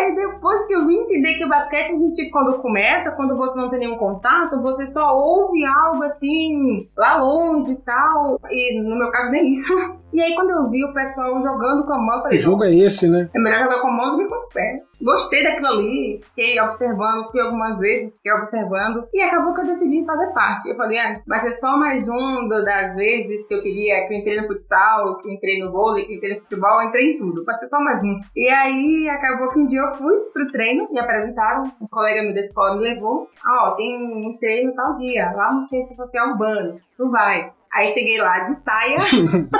Aí, depois que eu vim entender que o basquete, a gente, quando começa, quando você não tem nenhum contato, você só ouve algo assim, lá longe e tal. E no meu caso, nem isso. E aí, quando eu vi o pessoal jogando com a mão, eu falei: Que jogo é esse, né? é melhor jogar com a mão do que com os pés. Gostei daquilo ali, fiquei observando, fui algumas vezes, fiquei observando, e acabou que eu decidi fazer parte. Eu falei, ah, vai ser só mais um das vezes que eu queria, que eu entrei no futsal, que eu entrei no vôlei, que eu entrei no futebol, eu entrei em tudo, vai ser só mais um. E aí acabou que um dia eu fui pro treino, me apresentaram, um colega meu da escola me levou, ah, ó, tem um treino tal dia, lá no centro social urbano, tu vai. Aí cheguei lá de saia.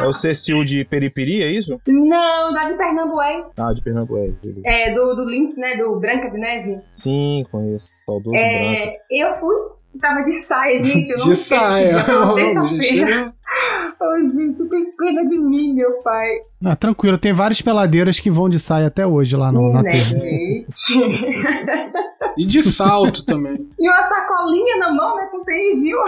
É o Cecil de Periperi, é isso? Não, lá de Pernambués, Ah, de Pernambuco, é. é, do, do Lynx, né, do Branca de Neve. Sim, conheço. Saudoso branco. É, eu fui, tava de saia, gente. Eu não De sei, saia. não, Ô, terça-feira. gente, tem pena de mim, meu pai. Ah, tranquilo, tem várias peladeiras que vão de saia até hoje lá no, na Né, terra. gente? E de salto também. e uma sacolinha na mão, né, com tênis, viu?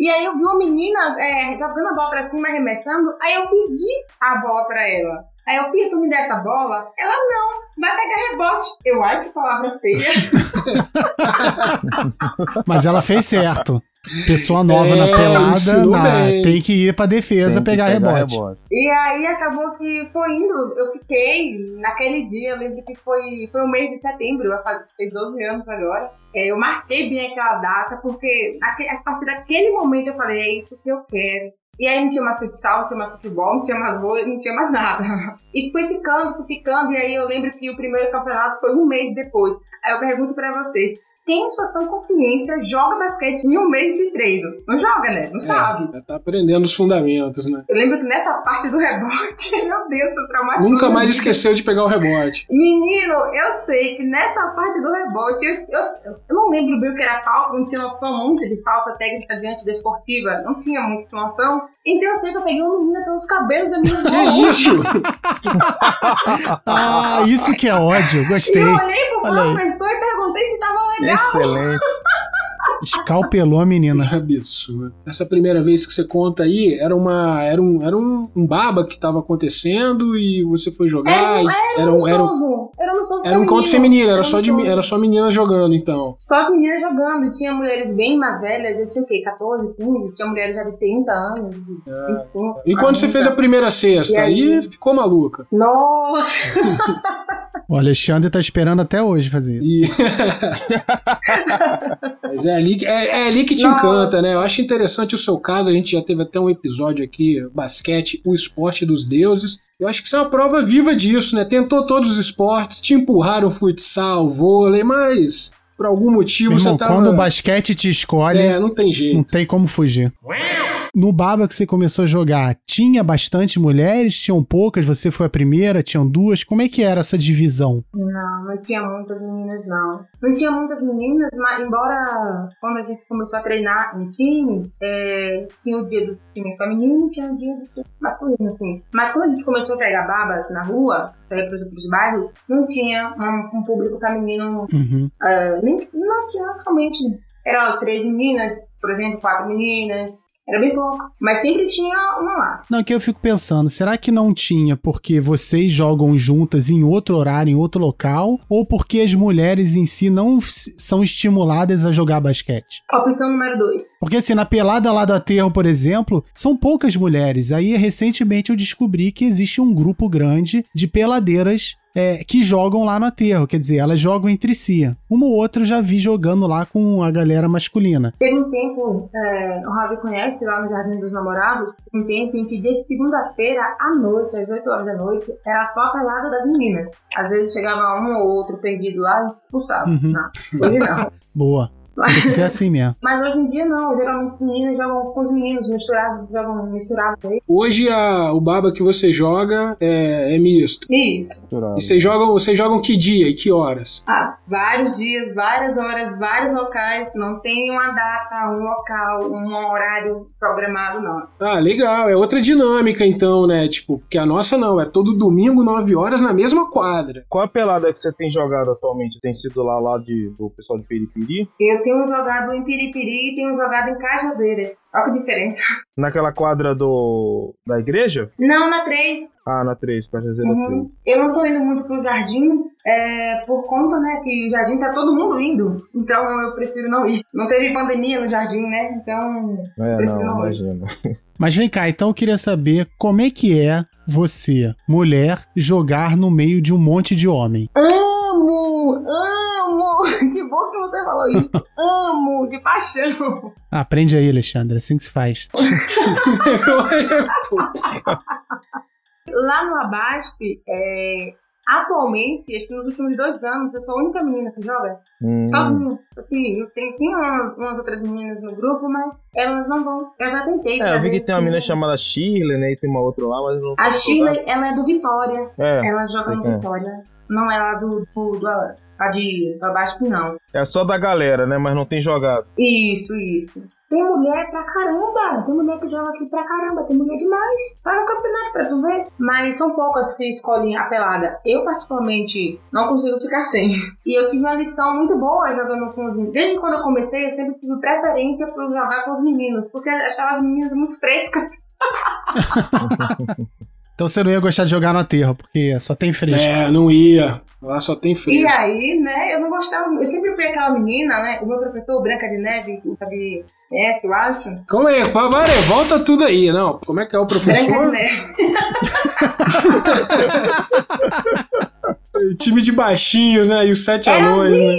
E aí eu vi uma menina é, jogando a bola pra cima, arremessando. Aí eu pedi a bola pra ela. Aí eu pedi, tu me der essa bola? Ela, não, vai pegar rebote. Eu, ai, que palavra feia. Mas ela fez certo. Pessoa nova É, na pelada na- tem que ir pra defesa que pegar, rebote. E aí acabou que foi indo, eu fiquei naquele dia, eu lembro que foi, foi o mês de setembro, fez 12 anos agora. É, eu marquei bem aquela data, porque naque- a partir daquele momento eu falei, é isso que eu quero. E aí não tinha mais futsal, não tinha mais futebol, não tinha mais vôlei, não tinha mais nada. E fui ficando, fui ficando, e aí eu lembro que o primeiro campeonato foi um mês depois. Aí eu pergunto pra vocês, quem em sua sã consciência joga basquete em um mês de treino? Não joga, né? Não sabe. É, já tá aprendendo os fundamentos, né? Eu lembro que nessa parte do rebote, meu Deus, eu traumatizado. Nunca mais esqueceu de pegar o rebote. Menino, eu sei que nessa parte do rebote, eu, eu, eu não lembro bem o que era falta, não tinha noção muito de falta técnica diante da esportiva, não tinha muita noção. Então eu sei que eu peguei uma menina pelos cabelos da minha Que isso? Ah, isso que é ódio, E gostei. eu olhei pro Olha professor e perguntei se tava legal. Excelente. Escalpelou a menina. Que absurdo. Essa primeira vez que você conta aí, era uma era um, era um, um baba que tava acontecendo e você foi jogar. Era, e era, era, um era, um- amistoso, era um amistoso era um encontro feminino, era só, de, era só menina jogando, então. Só as meninas jogando, tinha mulheres bem mais velhas, eu tinha o quê? 14, 15, tinha mulheres já de 30 anos, de 25. É. E quando você fez a primeira cesta, E aí? aí ficou maluca. Nossa! O Alexandre tá esperando até hoje fazer isso. E... Mas é ali, que- é, é ali que te Nossa. encanta, né? Eu acho interessante o seu caso. A gente já teve até um episódio aqui, basquete, o esporte dos deuses. Eu acho que isso é uma prova viva disso, né? Tentou todos os esportes, te empurraram futsal, vôlei, mas por algum motivo Meu irmão, você tava... quando o basquete te escolhe, É, não tem não jeito. tem como fugir. No Baba que você começou a jogar, tinha bastante mulheres? Tinham poucas? Você foi a primeira? Tinham duas? Como é que era essa divisão? Não, não tinha muitas meninas, não. Não tinha muitas meninas, mas embora quando a gente começou a treinar em time, é, tinha o dia do time feminino e tinha o dia do time masculino, assim. Mas quando a gente começou a pegar babas na rua, para ir pros, pros bairros, não tinha um, um público feminino, Uhum. é, nem, não tinha realmente. Eram três meninas, por exemplo, quatro meninas. Era bem pouco. Mas sempre tinha uma lá. Não, que eu fico pensando, será que não tinha porque vocês jogam juntas em outro horário, em outro local? Ou porque as mulheres em si não são estimuladas a jogar basquete? Opção número 2. Porque assim, na pelada lá do aterro, por exemplo, são poucas mulheres. Aí recentemente eu descobri que existe um grupo grande de peladeiras é, que jogam lá no aterro. Quer dizer, elas jogam entre si. Uma ou outra eu já vi jogando lá com a galera masculina. Teve um tempo, é, o Ravi conhece lá no Jardim dos Namorados, um tempo em que de segunda-feira à noite, às 8 horas da noite, era só a pelada das meninas. Às vezes chegava um ou outro perdido lá e se expulsava. Uhum. Não, hoje não. Boa. Tem que ser assim mesmo. Mas hoje em dia não, geralmente as meninas jogam com os meninos, misturados, jogam misturados aí. Hoje a, o baba que você joga é, é misto. Isso. E vocês jogam, vocês jogam que dia e que horas? Ah, vários dias, várias horas, vários locais, não tem uma data, um local, um horário programado, não. Ah, legal. É outra dinâmica então, né? Tipo, porque a nossa não, é todo domingo, 9 horas, na mesma quadra. Qual a pelada que você tem jogado atualmente? Tem sido lá, lá de, do pessoal de Piripiri? Eu tenho jogado em Piripiri e tenho jogado em Cajazeira. Olha que diferença. Naquela quadra do da igreja? Não, na 3. Ah, na 3, Cajazeira 3. Uhum. Eu não tô indo muito pro jardim, é, por conta, né, que o jardim tá todo mundo indo. Então eu prefiro não ir. Não teve pandemia no jardim, né? Então. É, prefiro não, ir. imagina. Mas vem cá, então eu queria saber como é que é você, mulher, jogar no meio de um monte de homem. Amo! Amo! Que bom que você falou isso. Amo! De paixão! Aprende aí, Alexandre, assim que se faz. Lá no Abasp, é, atualmente, acho que nos últimos dois anos, eu sou a única menina que joga. Hum, Sozinha. Assim, não tem, tem umas, umas outras meninas no grupo, mas elas não vão. Eu já tentei. é, eu vi que tem uma menina chamada Shirley, né? E tem uma outra lá, mas não A Shirley, ela é do Vitória. É, Ela joga no é. Vitória. Não é lá do, do, do a de Abasp, não. é só da galera, né? Mas não tem jogado. Isso, isso. Tem mulher pra caramba. Tem mulher que joga aqui pra caramba. Tem mulher demais. Vai no campeonato pra tu ver. Mas são poucas que escolhem a pelada. Eu, particularmente, não consigo ficar sem. E eu tive uma lição muito boa jogando com os meninos. Desde quando eu comecei, eu sempre tive preferência por jogar com os meninos. Porque eu achava as meninas muito frescas. Então você não ia gostar de jogar no aterro, porque só tem fresco. É, não ia. Lá só tem E fresco. aí, né, eu não gostava. Eu sempre fui aquela menina, né? O meu professor, Branca de Neve, sabe, é, eu acho. Calma aí, pá, para aí, volta tudo aí. Não, como é que é o Branca de professor? Neve. Time de baixinhos, né? E os sete É anões, né?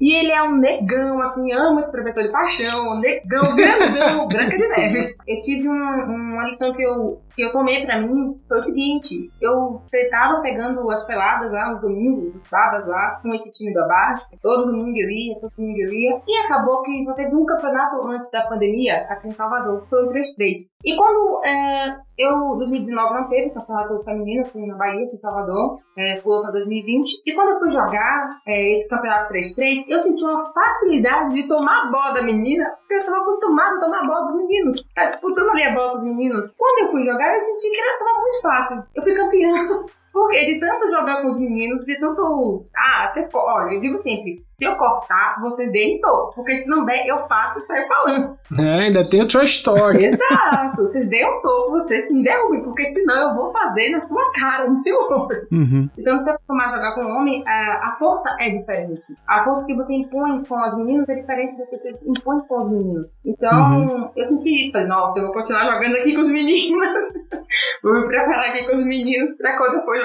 E ele é um negão, assim, ama esse professor de paixão, um negão, grandão, branca de neve. Eu tive um- uma lição que eu, que eu tomei pra mim, foi o seguinte, eu tava pegando as peladas lá nos domingos, os sábados lá, com esse time do abaixo, todo domingo eu ia, todo domingo eu ia, e acabou que só teve um campeonato antes da pandemia, aqui em Salvador, foi o 3-3. E quando é, eu, 2019 não teve campeonato feminino, assim, na Bahia, em Salvador, é, pulou pra 2020. E quando eu fui jogar é, esse campeonato 3-3, eu senti uma facilidade de tomar a bola da menina, porque eu estava acostumada a tomar a bola dos meninos. Tá disputando ali a bola com os meninos. Quando eu fui jogar, eu senti que era tava muito fácil. Eu fui campeã. Porque de tanto jogar com os meninos, de tanto. Ah, você. co- Olha, eu digo sempre: se eu cortar, você deitou. Porque se não der, eu faço e saio falando. É, ainda tem o trash story. Exato. Vocês deem um toco, vocês me derrubem, porque senão eu vou fazer na sua cara, no seu olho. Uhum. Então, se você acostumar a jogar com homem, a, a força é diferente. A força que você impõe com as meninas é diferente da que você impõe com os meninos. Então, eu senti isso. Falei, nossa, eu vou continuar jogando aqui com os meninos. vou me preparar aqui com os meninos pra quando eu for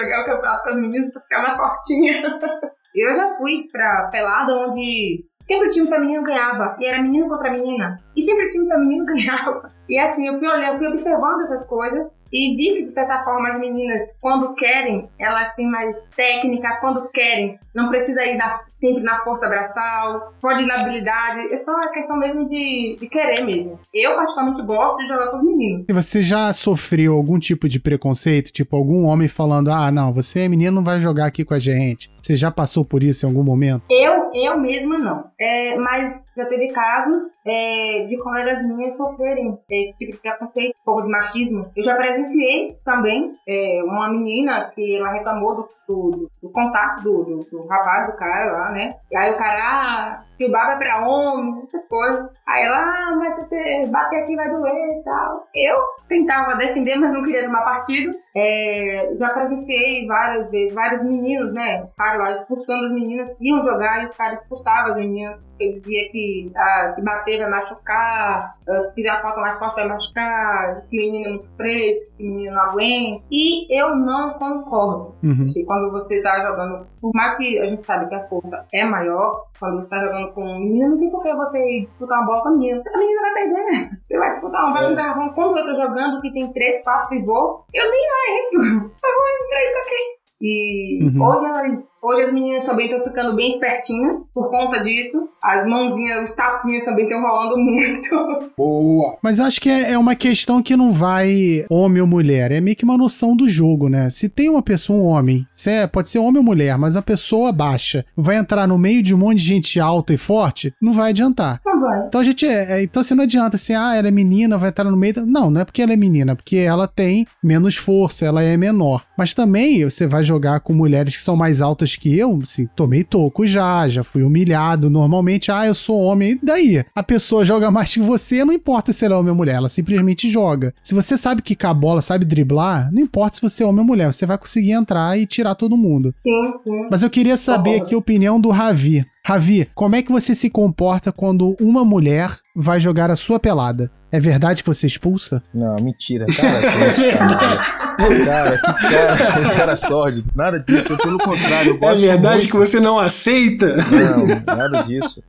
os meninos, pra ficar mais fortinha. eu já fui pra pelada onde sempre o time feminino ganhava. E era menino contra menina. E sempre o time feminino ganhava. E assim, eu fui olhando, fui observando essas coisas e vi que, de certa forma, as meninas, quando querem, elas têm mais técnica, quando querem, não precisa ir na- sempre na força braçal, pode ir na habilidade, é só uma questão mesmo de, de querer mesmo. Eu, particularmente, gosto de jogar com os meninos. E você já sofreu algum tipo de preconceito? Tipo, algum homem falando, ah, não, você é menino, não vai jogar aqui com a gente. Você já passou por isso em algum momento? Eu, eu mesma não. É, mas já teve casos é, de colegas minhas sofrerem esse tipo de preconceito, um pouco de machismo. Eu já presenciei também é, uma menina que ela reclamou do, do, do contato do, do, do, rapaz, do cara lá, né? E aí o cara, ah, que o baba é pra homem, essas coisas. Aí ela, ah, mas se você bater aqui vai doer e tal. Eu tentava defender, mas não queria tomar partido. É, já presenciei várias vezes, vários meninos, né? Os caras lá expulsando as meninas, iam jogar e os caras expulsavam as meninas. Ele dizia que ah, se bater vai machucar, ah, se fizer a falta mais forte vai machucar, que menino é muito preto, que menino não aguenta. E eu não concordo. Uhum. Quando você tá jogando, por mais que a gente sabe que a força é maior, quando você tá jogando com um menino, não tem por que você disputar uma bola com a menina. A menina vai perder, né? Você vai disputar uma bola é. quando eu tô jogando que tem três, quatro pivô, eu nem entro. Eu vou entrar isso aqui. E uhum. hoje, hoje as meninas também estão ficando bem espertinhas por conta disso. As mãozinhas, os tapinhos também estão rolando muito. Boa! Mas eu acho que é, é uma questão que não vai homem ou mulher. É meio que uma noção do jogo, né? Se tem uma pessoa, um homem, é, pode ser homem ou mulher, mas a pessoa baixa vai entrar no meio de um monte de gente alta e forte, não vai adiantar. Não vai. Então a gente é, é então você não adianta assim, ah, ela é menina, vai entrar no meio. Não, não é porque ela é menina, é porque ela tem menos força, ela é menor. Mas também você vai jogar com mulheres que são mais altas que eu, assim, tomei toco já, já fui humilhado. Normalmente, ah, eu sou homem. E daí? A pessoa joga mais que você, não importa se ela é homem ou mulher, ela simplesmente joga. Se você sabe quicar a bola, sabe driblar, não importa se você é homem ou mulher, você vai conseguir entrar e tirar todo mundo. Sim, sim. Mas eu queria saber aqui a opinião do Ravi. Ravi, como é que você se comporta quando uma mulher vai jogar a sua pelada? É verdade que você expulsa? Não, mentira. Cara, que cara. cara, que cara, que cara sórdido. Nada disso, pelo contrário. Eu gosto é verdade muito... que você não aceita? Não, nada disso.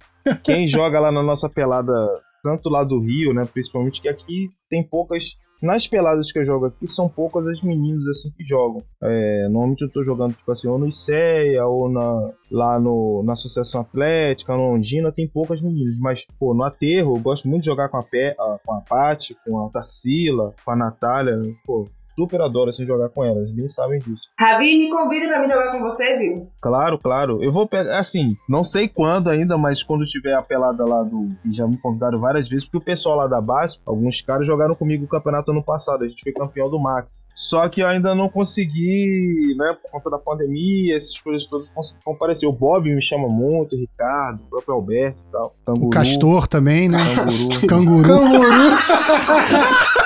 Quem joga lá na nossa pelada, tanto lá do Rio, né, principalmente, que aqui tem poucas nas peladas que eu jogo aqui, são poucas as meninas assim que jogam. É, normalmente eu tô jogando, tipo assim, ou no ICEA, ou na, lá no, na Associação Atlética, no Londrina, tem poucas meninas. Mas, pô, no aterro, eu gosto muito de jogar com a, Pé, com a Paty, com a Tarsila, com a Natália. Pô, super adoro assim, jogar com elas, nem sabem disso. Ravi, me convida pra mim jogar com você, viu? Claro, claro. Eu vou pegar, assim, não sei quando ainda, mas quando tiver a pelada lá do. E já me convidaram várias vezes, porque o pessoal lá da base, alguns caras jogaram comigo o campeonato ano passado, a gente foi campeão do Max. Só que eu ainda não consegui, né, por conta da pandemia, essas coisas todas, consegui comparecer. O Bob me chama muito, o Ricardo, o próprio Alberto e tal. Canguru, o Castor também, né? Canguru. Canguru. Canguru.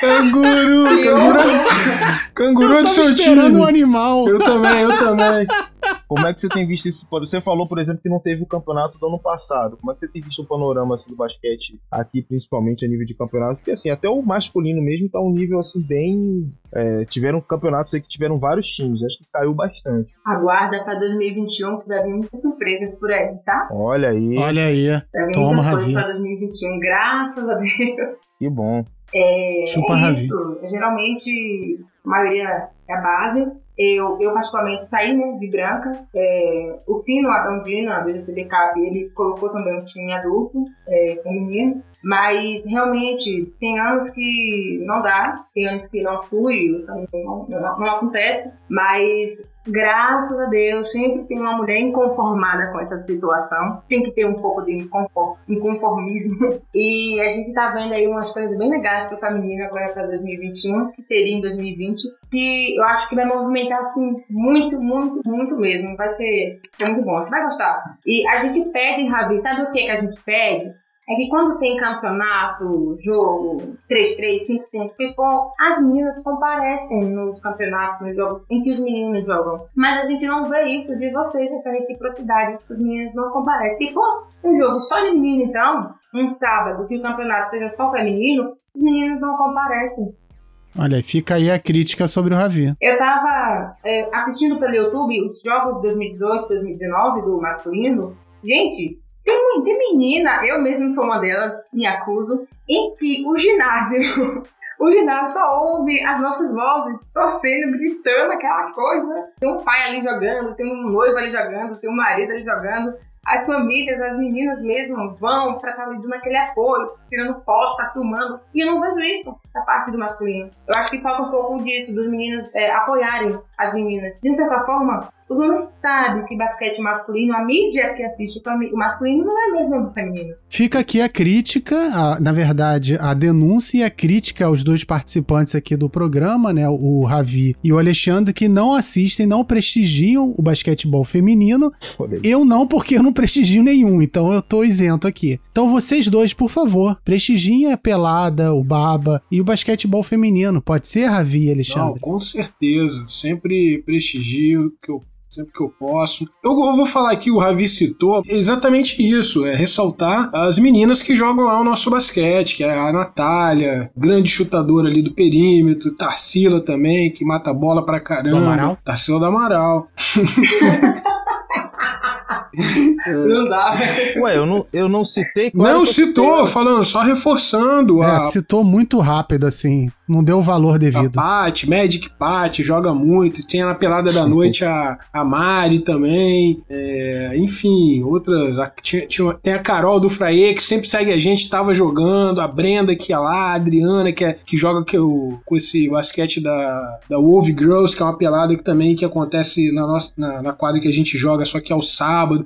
canguru, canguru. Canguru eu do seu time. um animal. Eu também, eu também. Como é que você tem visto esse. Você falou, por exemplo, que não teve o campeonato do ano passado. Como é que você tem visto o panorama assim, do basquete aqui, principalmente a nível de campeonato? Porque assim, até o masculino mesmo tá um nível assim bem. É, tiveram campeonatos aí que tiveram vários times. Acho que caiu bastante. Aguarda pra 2021 que vai vir muitas surpresas por aí, tá? Olha aí. Olha aí. Vir Toma, Ravi. pra 2021, graças a Deus. Que bom. É, Chupa é Ravi. Geralmente, a maioria é a base. Eu, eu particularmente saí né, de branca. É, o Fino Adondina, do CBCAP, ele colocou também um time adulto, é, feminino. Mas realmente tem anos que não dá, tem anos que não flui, não, não, não acontece. Mas graças a Deus, sempre tem uma mulher inconformada com essa situação. Tem que ter um pouco de inconformismo. E a gente tá vendo aí umas coisas bem legais para o feminino agora para 2021, que seria em 2020, que eu acho que vai movimentar assim muito, muito, muito mesmo. Vai ser muito bom. Você vai gostar. E a gente pede, Rabi, sabe o que, que a gente pede? É que quando tem campeonato, jogo 3-3, 5-5, tipo, as meninas comparecem nos campeonatos, nos jogos em que os meninos jogam. Mas a gente não vê isso de vocês, essa reciprocidade, que os meninos não comparecem. Tipo, um jogo só de menino, então, um sábado, que o campeonato seja só feminino, os meninos não comparecem. Olha, fica aí a crítica sobre o Ravi. Eu tava é, assistindo pelo YouTube os jogos de 2018, 2019 do masculino. Gente, tem, tem menina, eu mesmo sou uma delas, me acuso, em que o ginásio, o ginásio só ouve as nossas vozes, torcendo, gritando aquela coisa. Tem um pai ali jogando, tem um noivo ali jogando, tem um marido ali jogando. as famílias, as meninas mesmo vão pra estar dando aquele apoio, tirando foto, tá filmando. E eu não vejo isso da parte do masculino. Eu acho que falta um pouco disso, dos meninos é, apoiarem as meninas. De certa forma, os homens sabem que basquete masculino, a mídia que assiste o masculino não é mesmo do feminino. Fica aqui a crítica, a, na verdade, a denúncia e a crítica aos dois participantes aqui do programa, né? O Ravi e o Alexandre, que não assistem, não prestigiam o basquetebol feminino. Eu não, porque eu não prestigio nenhum, então eu tô isento aqui. Então vocês dois, por favor, prestigiem a pelada, o baba e o basquetebol feminino. Pode ser, Ravi e Alexandre? Não, com certeza. Sempre prestigio que eu sempre que eu posso. Eu, eu, vou falar aqui, o Ravi citou exatamente isso: é ressaltar as meninas que jogam lá o nosso basquete, que é a Natália, grande chutadora ali do perímetro, Tarsila também, que mata a bola pra caramba. Do Amaral? Tarsila do Amaral. Não dá, Ué, eu não, eu não citei. Claro não citou, falando, só reforçando. É, a... citou muito rápido, assim. Não deu o valor devido. A Pat, Magic Pat, joga muito. Tem na Pelada da Noite a, a Mari também. É, enfim, outras. A, tinha, tinha, tem a Carol do Fraie, que sempre segue a gente, tava jogando. A Brenda, que é lá. A Adriana, que, é, que joga que, o, com esse basquete da, da Wolf Girls, que é uma pelada que também que acontece na, nossa, na, na quadra que a gente joga, só que é o sábado.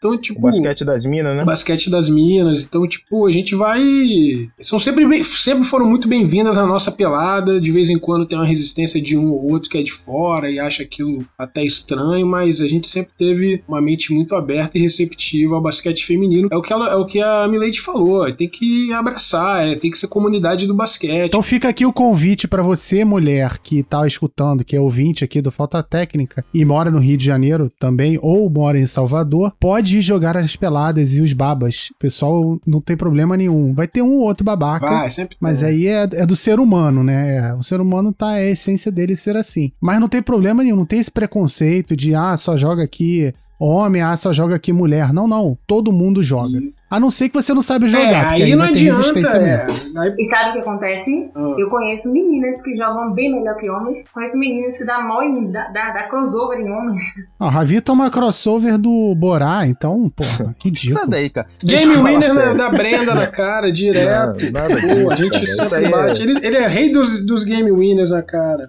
Então, tipo. O basquete das minas, né? Basquete das minas. Então, tipo, a gente vai. São sempre, bem, sempre foram muito bem-vindas à nossa pelada. De vez em quando tem uma resistência de um ou outro que é de fora e acha aquilo até estranho, mas a gente sempre teve uma mente muito aberta e receptiva ao basquete feminino. É o que, ela, é o que a Milady falou. Tem que abraçar, é, tem que ser comunidade do basquete. Então fica aqui o convite para você, mulher, que tá escutando, que é ouvinte aqui do Falta Técnica e mora no Rio de Janeiro também, ou mora em Salvador, pode pode jogar as peladas e os babas. O pessoal não tem problema nenhum. Vai ter um ou outro babaca. Vai, sempre mas aí é, é, do ser humano, né? O ser humano tá, é a essência dele ser assim. Mas não tem problema nenhum, não tem esse preconceito de, ah, só joga aqui homem, ah, só joga aqui mulher. Não, não. Todo mundo joga. E... A não ser que você não sabe jogar. É, aí, aí não adianta. É. Aí... E sabe o que acontece? Ah. Eu conheço meninas que jogam bem melhor que homens. Conheço meninas que dá mó em, dá, dá, dá crossover em homens. Ó, a Ravi toma crossover do Borá, então, porra, ridículo. Sai daí, cara. Game winner né, da Brenda na cara, direto. Não, nada disso, Pô, a gente cara. sempre bate. É... Ele, ele, é rei dos, dos game winners na cara.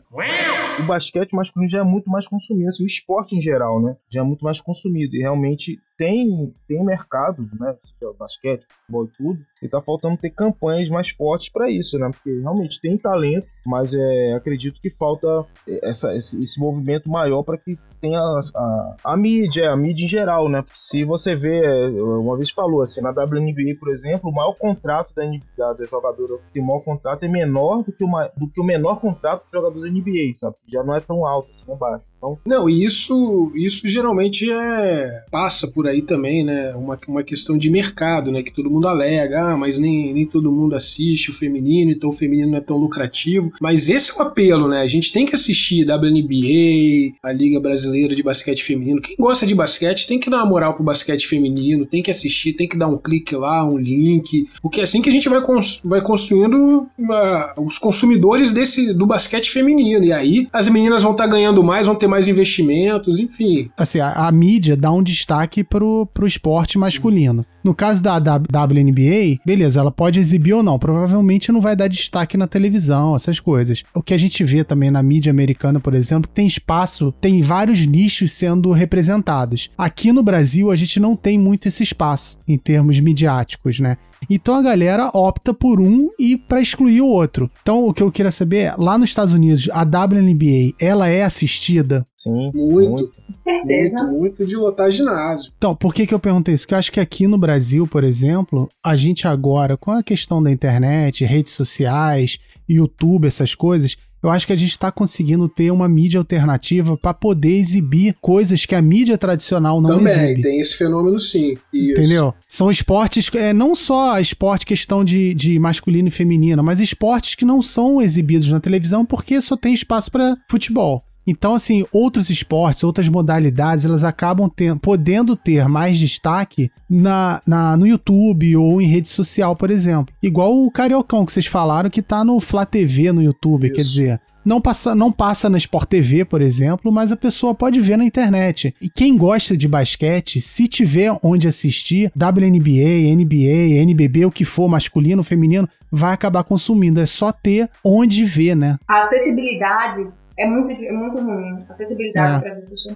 O basquete masculino já é muito mais consumido, assim, o esporte em geral, né? Já é muito mais consumido. E realmente tem, tem mercado, né? Basquete, futebol e tudo. E tá faltando ter campanhas mais fortes para isso, né? Porque realmente tem talento, mas é, acredito que falta essa, esse, esse movimento maior para que tenha a, a, a, mídia, a mídia em geral, né? Se você vê, uma vez falou assim, na WNBA, por exemplo, o maior contrato da, da, da jogadora que tem o maior contrato é menor do que, uma, do que o menor contrato do jogador da NBA, sabe? Já não é tão alto, assim, é baixo. Então... Não, e isso, isso geralmente é passa por aí também, né? Uma, uma questão de mercado, né? Que todo mundo alega, ah, mas nem, nem todo mundo assiste o feminino, então o feminino não é tão lucrativo. Mas esse é o apelo, né? A gente tem que assistir WNBA, a Liga Brasileira de Basquete Feminino. Quem gosta de basquete tem que dar uma moral pro basquete feminino, tem que assistir, tem que dar um clique lá, um link. Porque é assim que a gente vai, cons vai construindo uh, os consumidores desse do basquete feminino. E aí as meninas vão estar tá ganhando mais, vão ter mais investimentos, enfim. Assim, a, a mídia dá um destaque pro, pro esporte masculino. No caso da, WNBA, beleza, ela pode exibir ou não. Provavelmente não vai dar destaque na televisão, essas coisas. O que a gente vê também na mídia americana, por exemplo, tem espaço, tem vários nichos sendo representados. Aqui no Brasil, a gente não tem muito esse espaço em termos midiáticos, né? Então a galera opta por um e para excluir o outro. Então o que eu queria saber é, lá nos Estados Unidos, a WNBA, ela é assistida? Sim, muito. Muito, muito de lotar ginásio. Então, por que que eu perguntei isso? Porque eu acho que aqui no Brasil, por exemplo, a gente agora, com a questão da internet, redes sociais, YouTube, essas coisas, eu acho que a gente está conseguindo ter uma mídia alternativa para poder exibir coisas que a mídia tradicional não Também, exibe. Também, tem esse fenômeno sim. Isso. Entendeu? São esportes, é, não só esporte questão de, de masculino e feminino, mas esportes que não são exibidos na televisão porque só tem espaço para futebol. Então, assim, outros esportes, outras modalidades, elas acabam ter, podendo ter mais destaque na, na, no YouTube ou em rede social, por exemplo. Igual o Cariocão que vocês falaram que tá no Flá TV no YouTube, Isso. quer dizer, não passa, não passa na Sport TV, por exemplo, mas a pessoa pode ver na internet. E quem gosta de basquete, se tiver onde assistir, WNBA, NBA, NBB, o que for, masculino, feminino, vai acabar consumindo. É só ter onde ver, né? A acessibilidade é muito, é muito ruim. A acessibilidade É. para assistir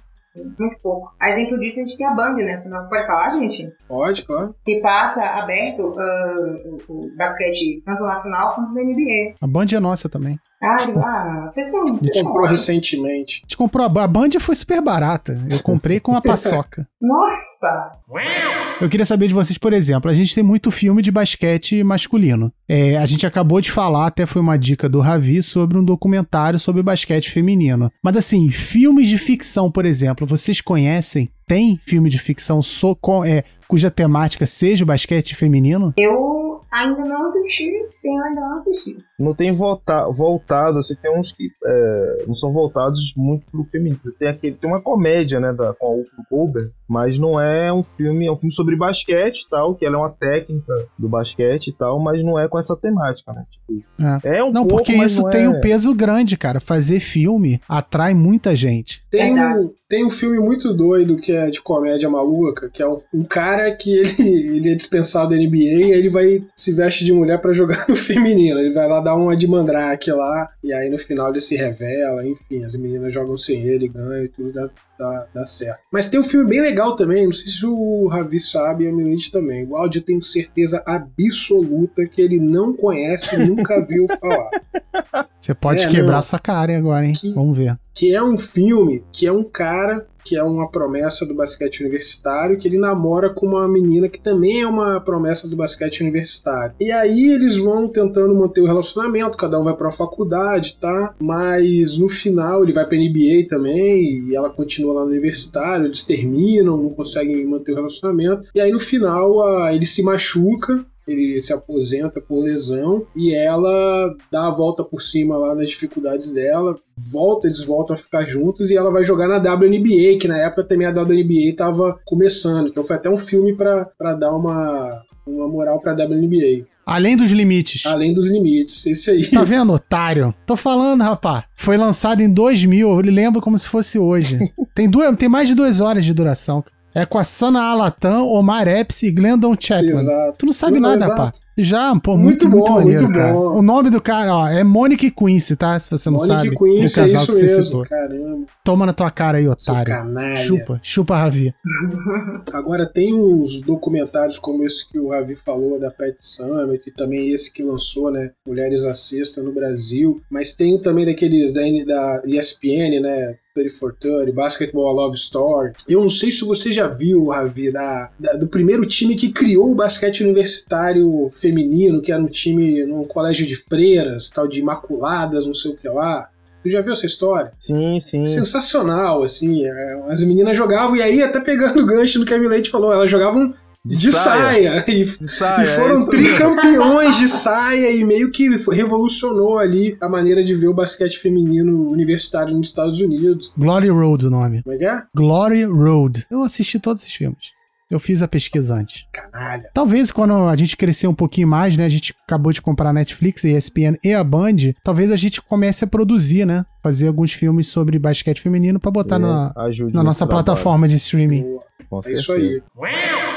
muito pouco. A exemplo disso, a gente tem a Band, né? Pode falar, gente? Pode, claro. Que passa aberto ah, o, o basquete tanto nacional quanto da NBA. A Band é nossa também. Ah, ah são... vocês são Comprou recentemente. A gente comprou a, a Band foi super barata. Eu comprei com a paçoca. Nossa! Eu queria saber de vocês, por exemplo, a gente tem muito filme de basquete masculino. É, a gente acabou de falar, até foi uma dica do Ravi, sobre um documentário sobre basquete feminino. Mas assim, filmes de ficção, por exemplo, vocês conhecem? Tem filme de ficção so- é, cuja temática seja o basquete feminino? Eu ainda não assisti, tenho ainda não assisti. Não tem volta, voltado, assim, tem uns que é, não são voltados muito pro feminino. Tem aquele, tem uma comédia, né, da, com a Goldberg, mas não é um filme, é um filme sobre basquete e tal, que ela é uma técnica do basquete e tal, mas não é com essa temática, né? Tipo, é. um Não, pouco, porque mas isso não tem é... um peso grande, cara. Fazer filme atrai muita gente. Tem Verdade. um, tem um filme muito doido que é de comédia maluca, que é um, um cara que ele, ele é dispensado da NBA e ele vai se veste de mulher pra jogar no feminino. Ele vai lá dar uma de mandrake lá, e aí no final ele se revela, enfim, as meninas jogam sem ele, ganham e tudo dá, dá, dá certo. Mas tem um filme bem legal também, não sei se o Ravi sabe e a Milite também. O áudio eu tenho certeza absoluta que ele não conhece, nunca viu falar. Você pode É, quebrar não. sua cara agora, hein? Que- Vamos ver. que é um filme que é um cara que é uma promessa do basquete universitário, que ele namora com uma menina que também é uma promessa do basquete universitário. E aí eles vão tentando manter o relacionamento, cada um vai pra uma faculdade, tá? Mas no final ele vai pra NBA também, e ela continua lá no universitário, eles terminam, não conseguem manter o relacionamento. E aí no final ah, ele se machuca, ele se aposenta por lesão e ela dá a volta por cima lá nas dificuldades dela, volta, eles voltam a ficar juntos e ela vai jogar na WNBA, que na época também a WNBA tava começando. Então foi até um filme pra dar uma, uma moral pra WNBA. Além dos limites. Além dos limites. Esse aí. Tá vendo, otário? Tô falando, rapaz. Foi lançado em 2000, eu lembro como se fosse hoje. Tem, duas, tem mais de duas horas de duração. É com a Sana Alatan, Omar Epps e Glendon Chapman. Exato. Tu não sabe Não, nada, exato. rapaz. Já, pô, Muito muito, muito, bom, maneiro, muito cara. bom. O nome do cara, ó, é Monique Quincy, tá? Se você não Monique sabe. Queen, o casal é que você mesmo. citou. Caramba, Toma na tua cara aí, otário. Chupa, chupa, Ravi. Agora tem uns documentários como esse que o Ravi falou da Pet Summit e também esse que lançou, né, Mulheres à Sexta no Brasil, mas tem também daqueles da, da ESPN, né, 3430, Basketball Love Story. Eu não sei se você já viu, Ravi, da, da- do primeiro time que criou o basquete universitário feminino, que era um time num colégio de freiras, tal de Imaculadas, não sei o que lá. Tu já viu essa história? Sim, sim. sensacional, assim. é, As meninas jogavam, e aí, até pegando o gancho no que a Milete falou, elas jogavam de, saia. E, De saia, e foram é isso mesmo. tricampeões de saia e meio que revolucionou ali a maneira de ver o basquete feminino universitário nos Estados Unidos. Glory Road o nome. Como é que é? Glory Road. Eu assisti todos esses filmes. Eu fiz a pesquisa antes. Canalha. Talvez quando a gente crescer um pouquinho mais, né? A gente acabou de comprar a Netflix, a ESPN e a Band. Talvez a gente comece a produzir, né? Fazer alguns filmes sobre basquete feminino pra botar na, na nossa trabalho, plataforma de streaming. Boa. Com É certeza. isso aí.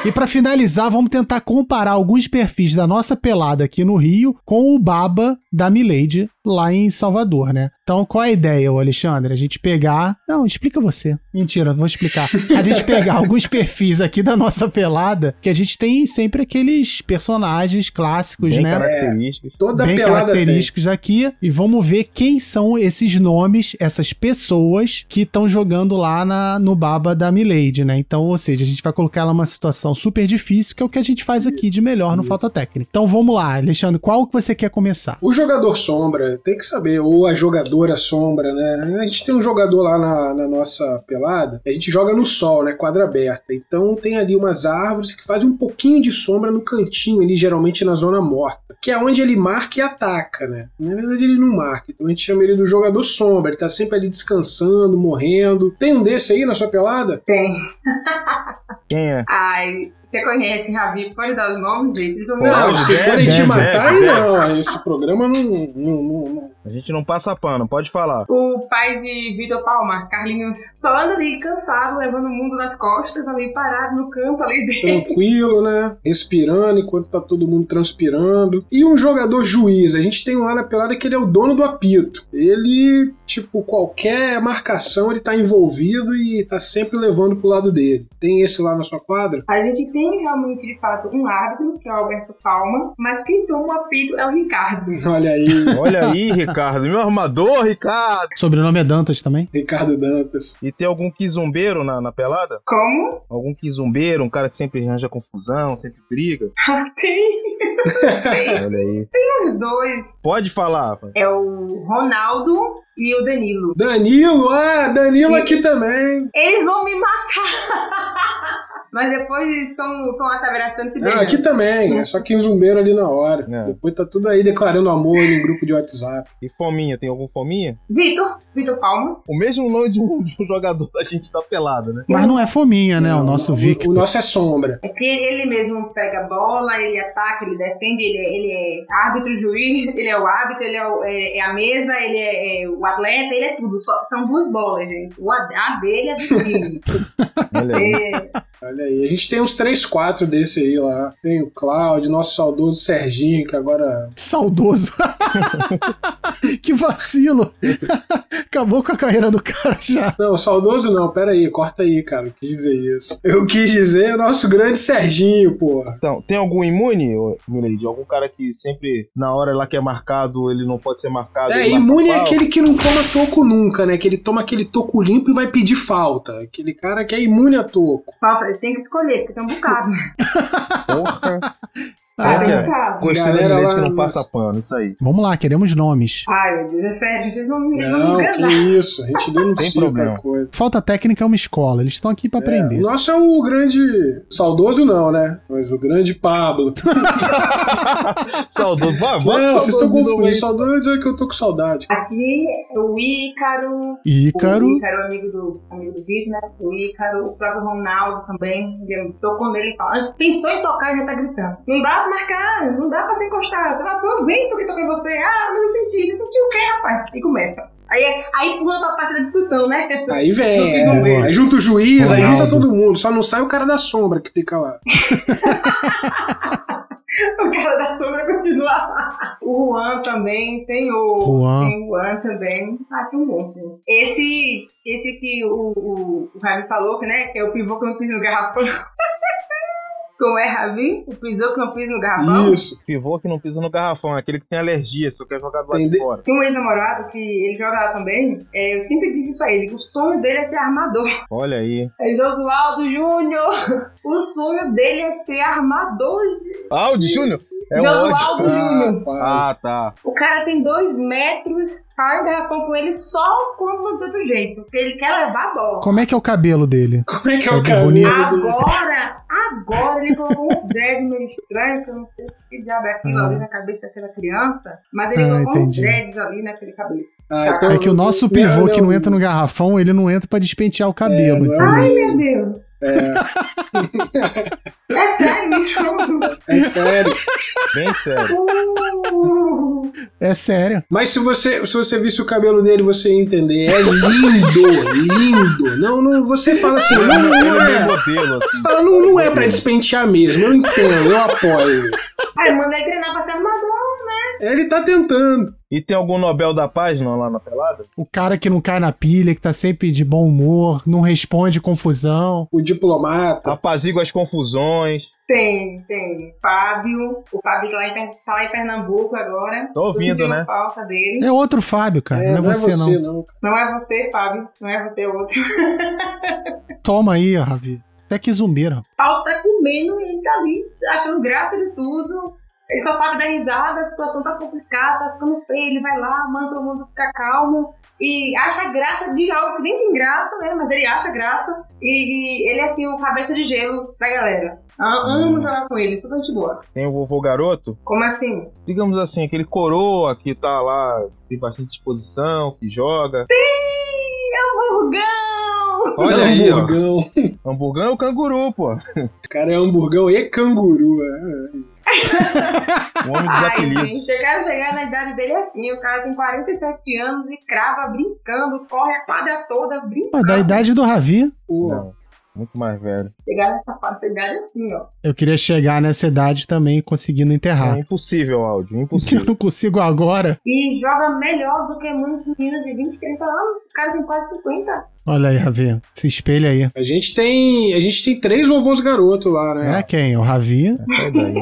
E pra finalizar, vamos tentar comparar alguns perfis da nossa pelada aqui no Rio com o Baba da Milady lá em Salvador, né? Então, qual é a ideia, Alexandre? A gente pegar. Não, explica você. Mentira, vou explicar. A gente pegar alguns perfis aqui da nossa pelada, que a gente tem sempre aqueles personagens clássicos, Bem né? características. Toda bem pelada tem. característicos aqui e vamos ver quem são esses nomes, essas pessoas que estão jogando lá na, no Baba da Milady, né? Então, ou seja, a gente vai colocar ela numa situação super difícil, que é o que a gente faz aqui de melhor no Falta Técnica. Então vamos lá, Alexandre, qual que você quer começar? O jogador sombra, tem que saber, ou a jogadora sombra, né? A gente tem um jogador lá na, na nossa pelada, a gente joga no sol, né? Quadra aberta. Então tem ali umas árvores que fazem um pouquinho de sombra no cantinho, ali, geralmente na zona morta. Que é onde ele marca e ataca, né? Na verdade, ele não marca. Então a gente chama ele do jogador sombra. Ele tá sempre ali descansando, morrendo. Tem um desse aí na sua pelada? Tem. Quem é? Ai, Você conhece, Ravi? Pode dar os nomes, gente? Não, falar. se forem te matar, não. Esse programa não, não, não, não- A gente não passa pano, pode falar. O pai de Vitor Palma, Carlinhos, só anda ali cansado, levando o mundo nas costas, ali parado no canto ali dele. tranquilo, né? Respirando enquanto tá todo mundo transpirando. E um jogador juiz, a gente tem lá na pelada que ele é o dono do apito. Ele, tipo, qualquer marcação ele tá envolvido e tá sempre levando pro lado dele. Tem esse lá na sua quadra? A gente tem realmente, de fato, um árbitro, que é o Alberto Palma, mas quem toma o apito é o Ricardo. Olha aí, Olha aí, Ricardo. Meu armador, Ricardo. Sobrenome é Dantas também. Ricardo Dantas. E tem algum quizumbeiro na, na pelada? Como? Algum quizumbeiro, um cara que sempre arranja confusão, sempre briga? Tem Olha aí. os dois. Pode falar. pai. É o Ronaldo e o Danilo. Danilo, ah, Danilo aqui também. Eles vão me matar! Mas depois lá se abraçando se Ah, aqui também, é só que zumbeiro ali na hora. É. Depois tá tudo aí declarando amor em grupo de WhatsApp. E Fominha, tem algum Fominha? Vitor, Vitor Palma. O mesmo nome de um, de um jogador da gente da pelada, né? Mas não é fominha, né? Não, o nosso Victor. O nosso é sombra. É que ele mesmo pega a bola, ele ataca, ele defende, ele é, ele é árbitro, juiz, ele é o árbitro, ele é, o- é- é a mesa, ele é, é o atleta, ele é tudo. Só- são duas bolas, gente. O A, a dele é do time. Olha aí. É, Olha aí, a gente tem uns 3, 4 desse aí lá. Tem o Cláudio, nosso saudoso Serginho, que agora. Saudoso. que vacilo. Acabou com a carreira do cara já. Não, saudoso não, pera aí, corta aí, cara. Eu quis dizer isso. Eu quis dizer o nosso grande Serginho, porra. Então, tem algum imune, Milady? Algum cara que sempre, na hora lá que é marcado, ele não pode ser marcado? É, imune é aquele que não toma toco nunca, né? Que ele toma aquele toco limpo e vai pedir falta. Aquele cara que é imune a toco. nossa, eles têm que escolher, porque tem um bocado. Porra. Ah, um é? Gostei da Milady que não passa pano, isso aí. Vamos lá, queremos nomes. Ai, meu Deus, é sério, vocês vão me, Não, me que isso. A gente denuncia Tem problema. qualquer coisa. Falta técnica é uma escola, eles estão aqui pra É, aprender. o nosso é o grande. Saudoso não, né? Mas o grande Pablo. Saudoso. Vai, Não, vocês estão confundindo. Saudoso é que eu tô com saudade. Aqui é o Ícaro, Ícaro. O Ícaro, amigo do, amigo do Vitor, né? O Ícaro, o próprio Ronaldo também. Tocou nele e falou: "Antes pensou em tocar e já tá gritando. Não dá marcar, não dá pra se encostar. Você vai foi o vento que toquei você. Ah, não senti. Não senti o quê, rapaz? E começa. Aí, aí pula pra parte da discussão, né? Aí vem, é, aí junta o juiz, aí Ronaldo. junta todo mundo. Só não sai o cara da sombra que fica lá. O cara da sombra continua lá. O Juan também, tem o. Juan. Tem o Juan também. Ah, tem um monte. Esse, esse que o, o, o Ravi falou, né? Que é o pivô que eu não fiz no garrafão. Como é, Ravi? O pivô que não fiz no garrafão? Isso. Pivô que não pisa no garrafão, é aquele que tem alergia, só quer jogar do lado de fora. Tem um ex-namorado que ele joga lá também. É, eu sempre disse isso a ele. O sonho dele é ser armador. Olha aí. É Josualdo Júnior. O sonho dele é ser armador. O de Júnior? É Josualdo ótimo. Júnior. Ah, tá. O cara tem dois metros, faz garrafão com ele só quando não tem jeito. Porque ele quer levar a bola. Como é que é o cabelo dele? Como é que é, É o cabelo bonito. Agora, agora ele colocou um dread meio estranho, que eu não sei que diabo é aquilo Ah. ali na cabeça daquela criança, mas ele Ah, colocou uns entendi. dreads ali naquele cabelo. Ah, então- É que o nosso Não, pivô que não não. entra no garrafão, ele não entra pra despentear o cabelo. não é entendeu? Ai, meu Deus. É, É sério isso? é sério. Bem sério. Uh, É sério. Mas se você, se você visse o cabelo dele, você ia entender. É lindo, lindo. Não, não, você fala assim, não, Ele não é é. modelo, assim. Você fala, não, não é pra despentear mesmo. Eu entendo, eu apoio. Ai, manda ele treinar pra ser armador. Ele tá tentando. E tem algum Nobel da Paz não, lá na pelada? O cara que não cai na pilha, que tá sempre de bom humor, não responde confusão. O diplomata. Apazigua as confusões. Tem, tem. Fábio. O Fábio que lá em, tá lá em Pernambuco agora. Tô ouvindo, né? falta dele. É outro Fábio, cara. É, não é você, não. não. Não é você, Fábio. Não é você, outro. Toma aí, Ravi. Até que zumbeira. Paulo tá comendo e ele tá ali achando graça de tudo. Ele só sabe dar risada, a situação tá complicada, tá ficando feio. Ele vai lá, manda todo mundo ficar calmo e acha graça de algo que nem tem graça, né? Mas ele acha graça e, e ele é assim, o cabeça de gelo da galera. Amo Hum. jogar com ele, tudo gente boa. Tem o vovô garoto. Como assim? Digamos assim, aquele coroa que tá lá, tem bastante disposição, que joga. Sim, é o Burgão! Olha aí, ó. hamburgão. Hamburgão é o canguru, pô. O cara é hamburgão e canguru. é. O homem dos Ai, gente, eu quero chegar na idade dele assim. O cara tem 47 anos e crava brincando, corre a quadra toda brincando. Pô, da idade do Ravi, Não, muito mais velho. Chegar nessa faixa idade assim, ó. eu queria chegar nessa idade também conseguindo enterrar. É impossível, áudio, Que eu impossível. não consigo agora. E joga melhor do que muitos meninos de 20, 30 anos. O cara tem quase 50. Olha aí, Ravi. Se espelha aí. a gente tem. A gente tem três vovôs garoto lá, É né? quem? O Ravi. Sai daí,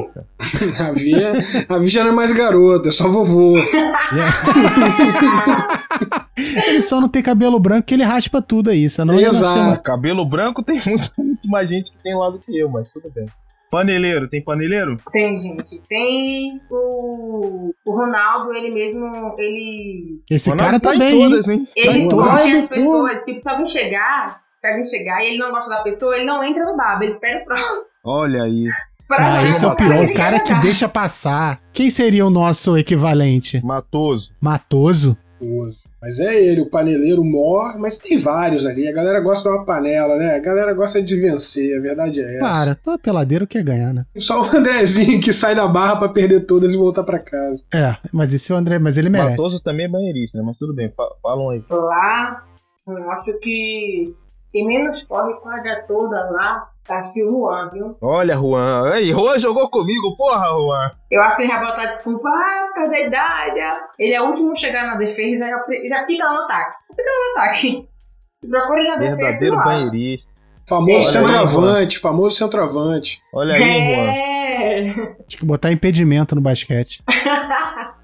Via, a Via já não é mais garota, é só vovô. Ele só não tem cabelo branco que ele raspa tudo aí. Senão ia Exato. nascer cabelo branco tem muito, muito mais gente que tem lá do que eu, mas tudo bem. Paneleiro, tem paneleiro? Tem, gente. Tem o, o Ronaldo, ele mesmo, ele. Esse Ronaldo cara tá tá em bem, hein? todas, hein? Ele escolhe todas. as pessoas. Tipo, se alguém chegar, se alguém chegar e ele não gosta da pessoa, ele não entra no baba. Ele espera o próximo. Olha aí. Ah, esse é o pior. O cara que deixa deixa passar. Quem seria o nosso equivalente? Matoso. Matoso? Mas é ele, o paneleiro mor, mas tem vários ali. A galera gosta de uma panela, né? A galera gosta de vencer, a verdade é essa. Cara, todo peladeiro quer ganhar, né? Só o Andrezinho que sai da barra pra perder todas e voltar pra casa. É, mas esse é o André, mas ele merece. Matoso também é banheirista, né? Mas tudo bem, fa- falam aí. Lá, eu acho que quem menos corre quadra toda lá tá o Juan, viu? Olha, Juan. Aí, Juan jogou comigo, porra, Juan. Eu acho que ele já vai botar desculpa, ah, por causa da idade. Ele é o último a chegar na defesa e já, já fica lá no ataque. Fica lá no ataque. Procura ele na defesa. Verdadeiro banheirista. Famoso Olha aí, centroavante, famoso centroavante. Olha aí, Juan. É. Tinha que botar impedimento no basquete.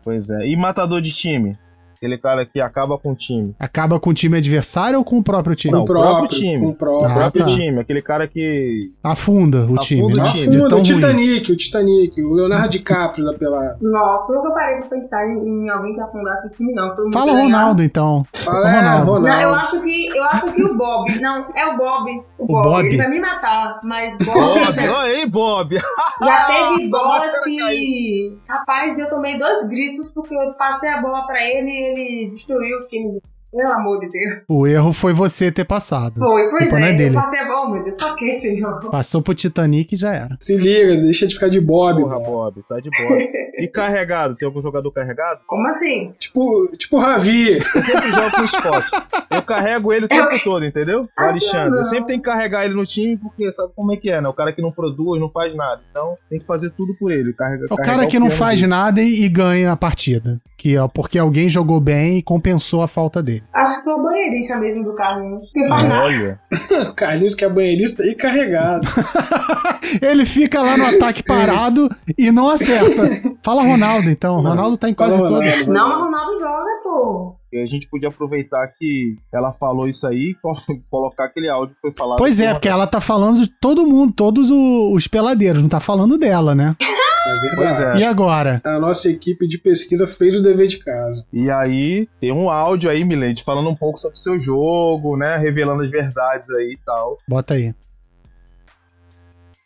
Pois é. E matador de time? Aquele cara que acaba com o time. Acaba com o time adversário ou com o próprio time? Com Não, o o próprio próprio, time. Com o próprio. Ah, O próprio tá. time, aquele cara que. Afunda o Afunda time. o né? time. Afunda, o ruim. Titanic, o Titanic, o Leonardo DiCaprio da pelada. Nossa, nunca parei de pensar em, alguém que afundasse o time, não. Fala legal. Ronaldo, então. Fala, é, Ronaldo. Ronaldo. Não, eu acho que eu acho que o Bob. Não, é o Bob. O, Bob. Bob? Ele vai me matar, mas Bob. Bob, olha aí, Bob. Já teve bola que. Rapaz, eu tomei dois gritos porque eu passei a bola pra ele e ele destruiu o time. Pelo amor de Deus. O erro foi você ter passado. Foi, pois Culpa é. não é dele. Eu passei a bola, meu Deus. Quê, senhor? Passou pro Titanic e já era. Se liga, deixa de ficar de Bob. Porra. Bob, tá de boa. E carregado? Tem algum jogador carregado? Como assim? Tipo, tipo o Ravi. Eu sempre jogo com o Scott. Eu carrego ele o tempo todo, entendeu? O Ah, Alexandre. Eu não. sempre tenho que carregar ele no time porque sabe como é que é, né? O cara que não produz, não faz nada. Então tem que fazer tudo por ele. Carrega, É o cara que não piano faz dele. nada e, e ganha a partida. Que é porque alguém jogou bem e compensou a falta dele. Acho que sou banheirista mesmo do Carlinhos. Que faz nada. Olha, O Carlinhos que é banheirista e carregado. Ele fica lá no ataque parado e não acerta. Fala Ronaldo, então. Não. Ronaldo tá em quase Fala, todas. Ronaldo. Não, o Ronaldo joga, pô. e a gente podia aproveitar que ela falou isso aí e co- colocar aquele áudio que foi falado. Pois é, por- porque ela tá falando de todo mundo, todos os peladeiros, não tá falando dela, né? É. Pois é. E agora? A nossa equipe de pesquisa fez o dever de casa. E aí, tem um áudio aí, Milene, falando um pouco sobre o seu jogo, né? Revelando as verdades aí e tal. Bota aí.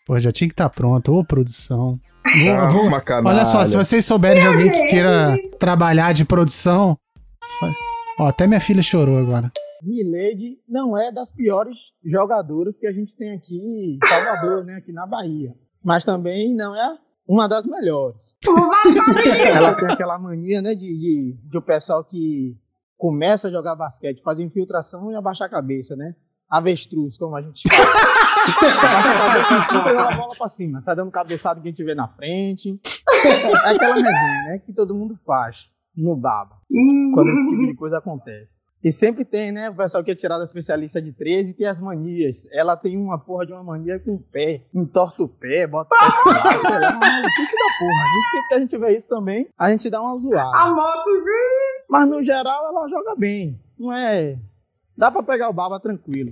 Pô, já tinha que estar pronto. Ô, produção. Vou- Ah, vou- uma canalha. olha só, se vocês souberem de alguém que queira trabalhar de produção. faz- Ó, até minha filha chorou agora. Milady não é das piores jogadoras que a gente tem aqui em Salvador, né, aqui na Bahia. Mas também não é uma das melhores. Ela tem aquela mania, né, de, de, de o pessoal que começa a jogar basquete, faz infiltração e abaixa a cabeça, né? Avestruz, como a gente fala. A cabeça e fica joga a bola pra cima, sai dando cabeçada em quem tiver na frente. É aquela resenha, né, que todo mundo faz no baba quando esse tipo de coisa acontece. E sempre tem, né? O pessoal que é tirado especialista de 13 tem as manias. Ela tem uma porra de uma mania com o pé. Entorta o pé, bota o pé lado, sei lá, uma maluquice da porra. A gente sempre que a gente vê isso também, a gente dá uma A zoada. moto, gente. Mas no geral ela joga bem. Não é. Dá pra pegar o baba tranquilo.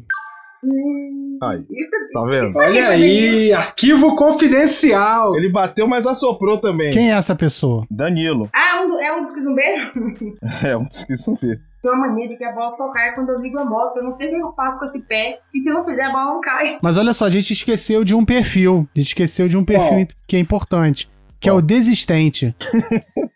Aí, Isso tá vendo? Olha aí, arquivo confidencial. Ele bateu, mas assoprou também. Quem é essa pessoa? Danilo. Ah, é um, do- é um dos que zumbeiros? É, um que não ver. Tem uma mania de que a bola só cai quando eu ligo a moto. Eu não sei o que eu faço com esse pé. E se eu não fizer, a bola não cai. Mas olha só, a gente esqueceu de um perfil. A gente esqueceu de um perfil Qual? que é importante. Que é o desistente.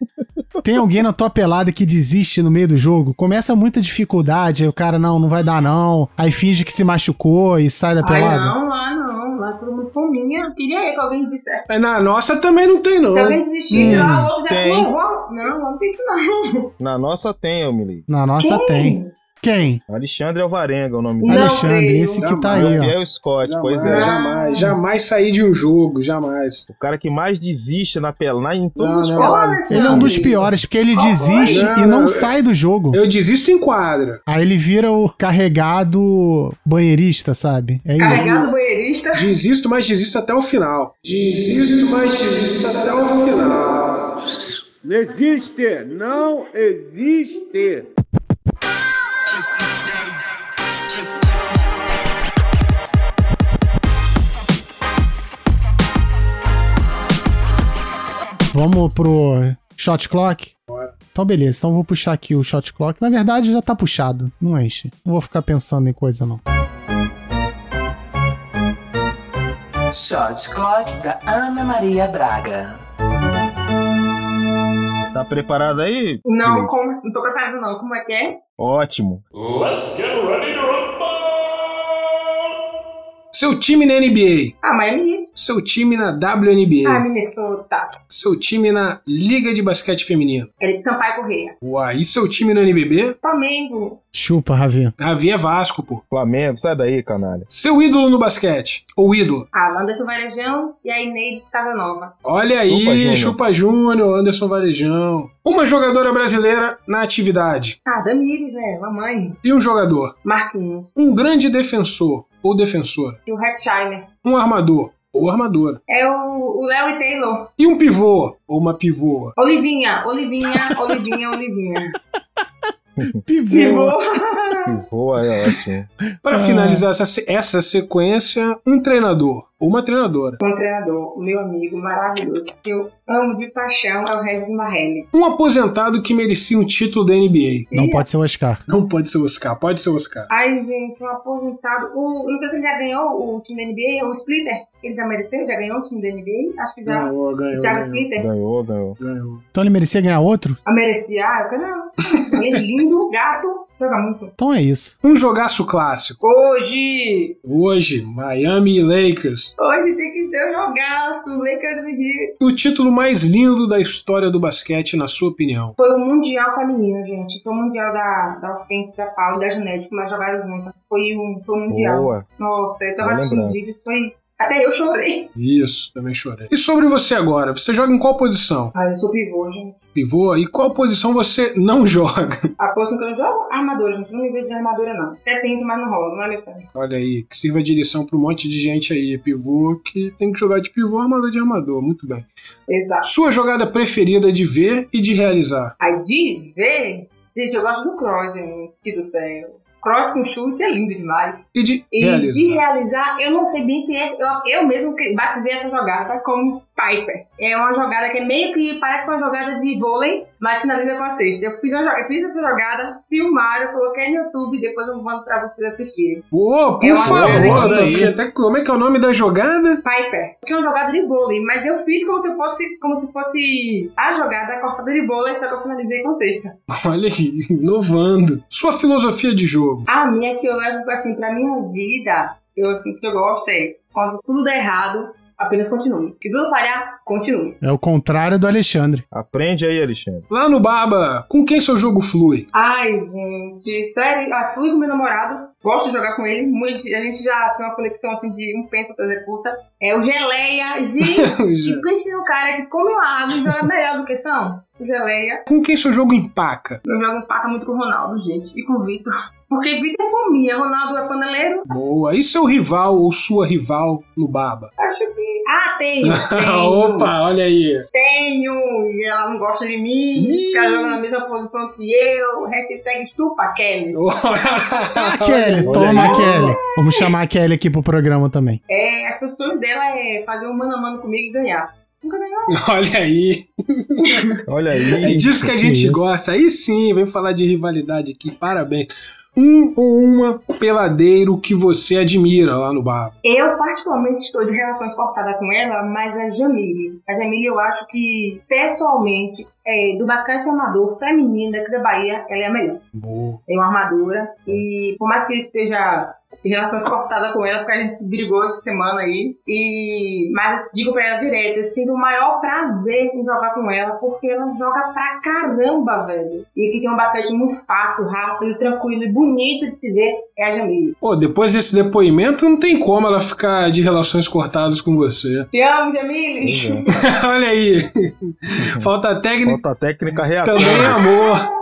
Tem alguém na tua pelada que desiste no meio do jogo? Começa muita dificuldade, aí o cara, não, não vai dar não. Aí finge que se machucou e sai da Ai, pelada. não, lá não. Lá todo mundo fominha. Eu Queria que alguém dissesse. É, Na nossa também não tem, não. Se alguém desistir, Hum, lá o outro já tem. não, vamos- não, vamos ter isso não. Na nossa tem, eu me ligo. Na nossa tem. Quem? Alexandre Alvarenga é o nome Não dele. Alexandre, creio. esse que Jamais. tá aí, ó. Gabriel Scott, pois é. Jamais, jamais, jamais sair de um jogo, jamais. O cara que mais desiste na pelada, em todas Não, as não. peladas. Ele é um dos piores, porque ele desiste Não, e não eu- sai do jogo. Eu desisto em quadra. Aí ele vira o carregado banheirista, sabe? É isso. Carregado banheirista. Desisto, mas desisto até o final. Desisto, mas desisto até o final. Não existe! Não existe! Vamos pro shot clock? Então beleza, então eu vou puxar aqui o shot clock. Na verdade já tá puxado, não enche. Não vou ficar pensando em coisa não. Shot Clock da Ana Maria Braga. Tá preparado aí? Não, como, não tô preparado não. Como é que é? Ótimo. Seu time na NBA. Ah, Miami Heat. Seu time na Ah, WNBA. Minnesota. Seu time na Liga de Basquete Feminino. Eric Sampaio Correia. Uai, e seu time no NBB? Flamengo. Chupa, Ravi. Ravi é Vasco, pô. Flamengo, sai daí, canalha. Seu ídolo no basquete. Ou ídolo. Ah, Anderson Varejão e a Inês Casanova. Olha aí, Chupa, Júnior. Chupa Júnior, Anderson Varejão. Uma jogadora brasileira na atividade. Ah, Damires, né? Mamãe. E um jogador. Marquinhos. Um grande defensor ou defensora. E o Hetzheimer. Um armador ou armadora. É o o Léo e Taylor. E um pivô ou uma pivôa. Olivinha, Olivinha, Olivinha, Olivinha. Pivô. Pivô. Pivô é ótimo. Para Ah. finalizar essa, essa sequência, um treinador uma treinadora. Um treinador, o meu amigo maravilhoso, que eu amo de paixão, é o Regis Marrelli. Um aposentado que merecia um título da NBA. Não pode ser o Oscar. Não pode ser o Oscar, pode ser o Oscar. Ai, gente, um aposentado. O, não sei se ele já ganhou o time da NBA, o Splitter. Ele já mereceu? Já ganhou o time da NBA? Acho que já. Ganhou, ganhou, o Thiago ganhou, Splitter. Ganhou, ganhou. ganhou. Então ele merecia ganhar outro? A merecia? Ah, eu quero não. Ele é lindo, gato, joga muito. Então é isso. Um jogaço clássico. Hoje! Hoje, Miami e Lakers. Hoje tem que ser o jogaço, Lakers e Heat. O título mais lindo da história do basquete, na sua opinião. Foi o Mundial Feminino, gente. Foi o Mundial da, da Offense, da Pau e da Genética, mas jogaram juntas. Foi um, foi um Mundial. Boa. Nossa, eu tava assistindo vídeos, foi. Até eu chorei. Isso, também chorei. E sobre você agora? Você joga em qual posição? Ah, eu sou pivô, gente. Pivô? E qual posição você não joga? A posição que eu jogo, armadura, gente. Não me vejo de armadura, não. Até tento, mas não rola, não é meu. Olha aí, que sirva de lição pra um monte de gente aí, pivô, que tem que jogar de pivô, armador de armador. Muito bem. Exato. Sua jogada preferida de ver e de realizar? Aí de ver, gente, eu gosto do cross, gente do céu. Cross com chute é lindo demais. E de E realizar? de realizar, eu não sei bem se é. Eu, eu mesmo que batizei essa jogada como Piper. É uma jogada que é meio que parece uma jogada de vôlei, mas finaliza com a cesta. Eu fiz, uma, eu fiz essa jogada, filmaram, coloquei no YouTube e depois eu mando pra vocês assistirem. Pô, por É favor, fiquei até, como é que é o nome da jogada? Piper. Que é uma jogada de vôlei, mas eu fiz como se fosse, como se fosse a jogada cortada de vôlei, só que eu finalizei com cesta. Olha aí, inovando. Sua filosofia de jogo? A minha que eu levo assim pra minha vida, eu assim que eu gosto é quando tudo der errado, apenas continue. Se tudo falhar, continue. É o contrário do Alexandre. Aprende aí, Alexandre. Lá no Baba, com quem seu jogo flui? Ai, gente, sério, ah, fui com meu namorado, gosto de jogar com ele, muito, a gente já tem uma conexão assim de um pensa, outro executa. É o Geleia, gente, e pense no cara que come uma água e joga melhor do que são. O Geleia, com quem seu jogo empaca? eu jogo paca muito com o Ronaldo, gente, e com o Vitor. Porque Vitor é fominha, Ronaldo é paneleiro, Boa. E seu rival ou sua rival no Baba? acho que... Ah, tenho, tenho. Opa, olha aí. Tenho, e ela não gosta de mim, fica jogando na mesma posição que eu, hashtag estupa Kelly. Ah, Kelly, Olha toma, aí. Kelly. Vamos chamar a Kelly aqui pro programa também. É, as pessoas dela é fazer um mano a mano comigo e ganhar. Nunca ganhou. Olha aí. Olha É aí. disso que a que gente isso. gosta. Aí sim, vem falar de rivalidade aqui. Parabéns. Um ou uma peladeiro que você admira lá no Baba? Eu, particularmente, estou de relações cortadas com ela, mas a Jamile. A Jamile, eu acho que, pessoalmente, é, do basquete amador feminino daqui da Bahia, ela é a melhor. Boa. Tem uma armadura. E por mais que ele esteja em relações cortadas com ela, porque a gente brigou essa semana aí. E, mas digo pra ela direto, eu sinto o maior prazer em jogar com ela, porque ela joga pra caramba, velho. E que tem um basquete muito fácil, rápido, tranquilo e bonito de se ver, é a Jamile. Pô, depois desse depoimento, não tem como ela ficar de relações cortadas com você. Te amo, Jamile! Olha aí. Falta técnica, Falta técnica reativa. também é amor.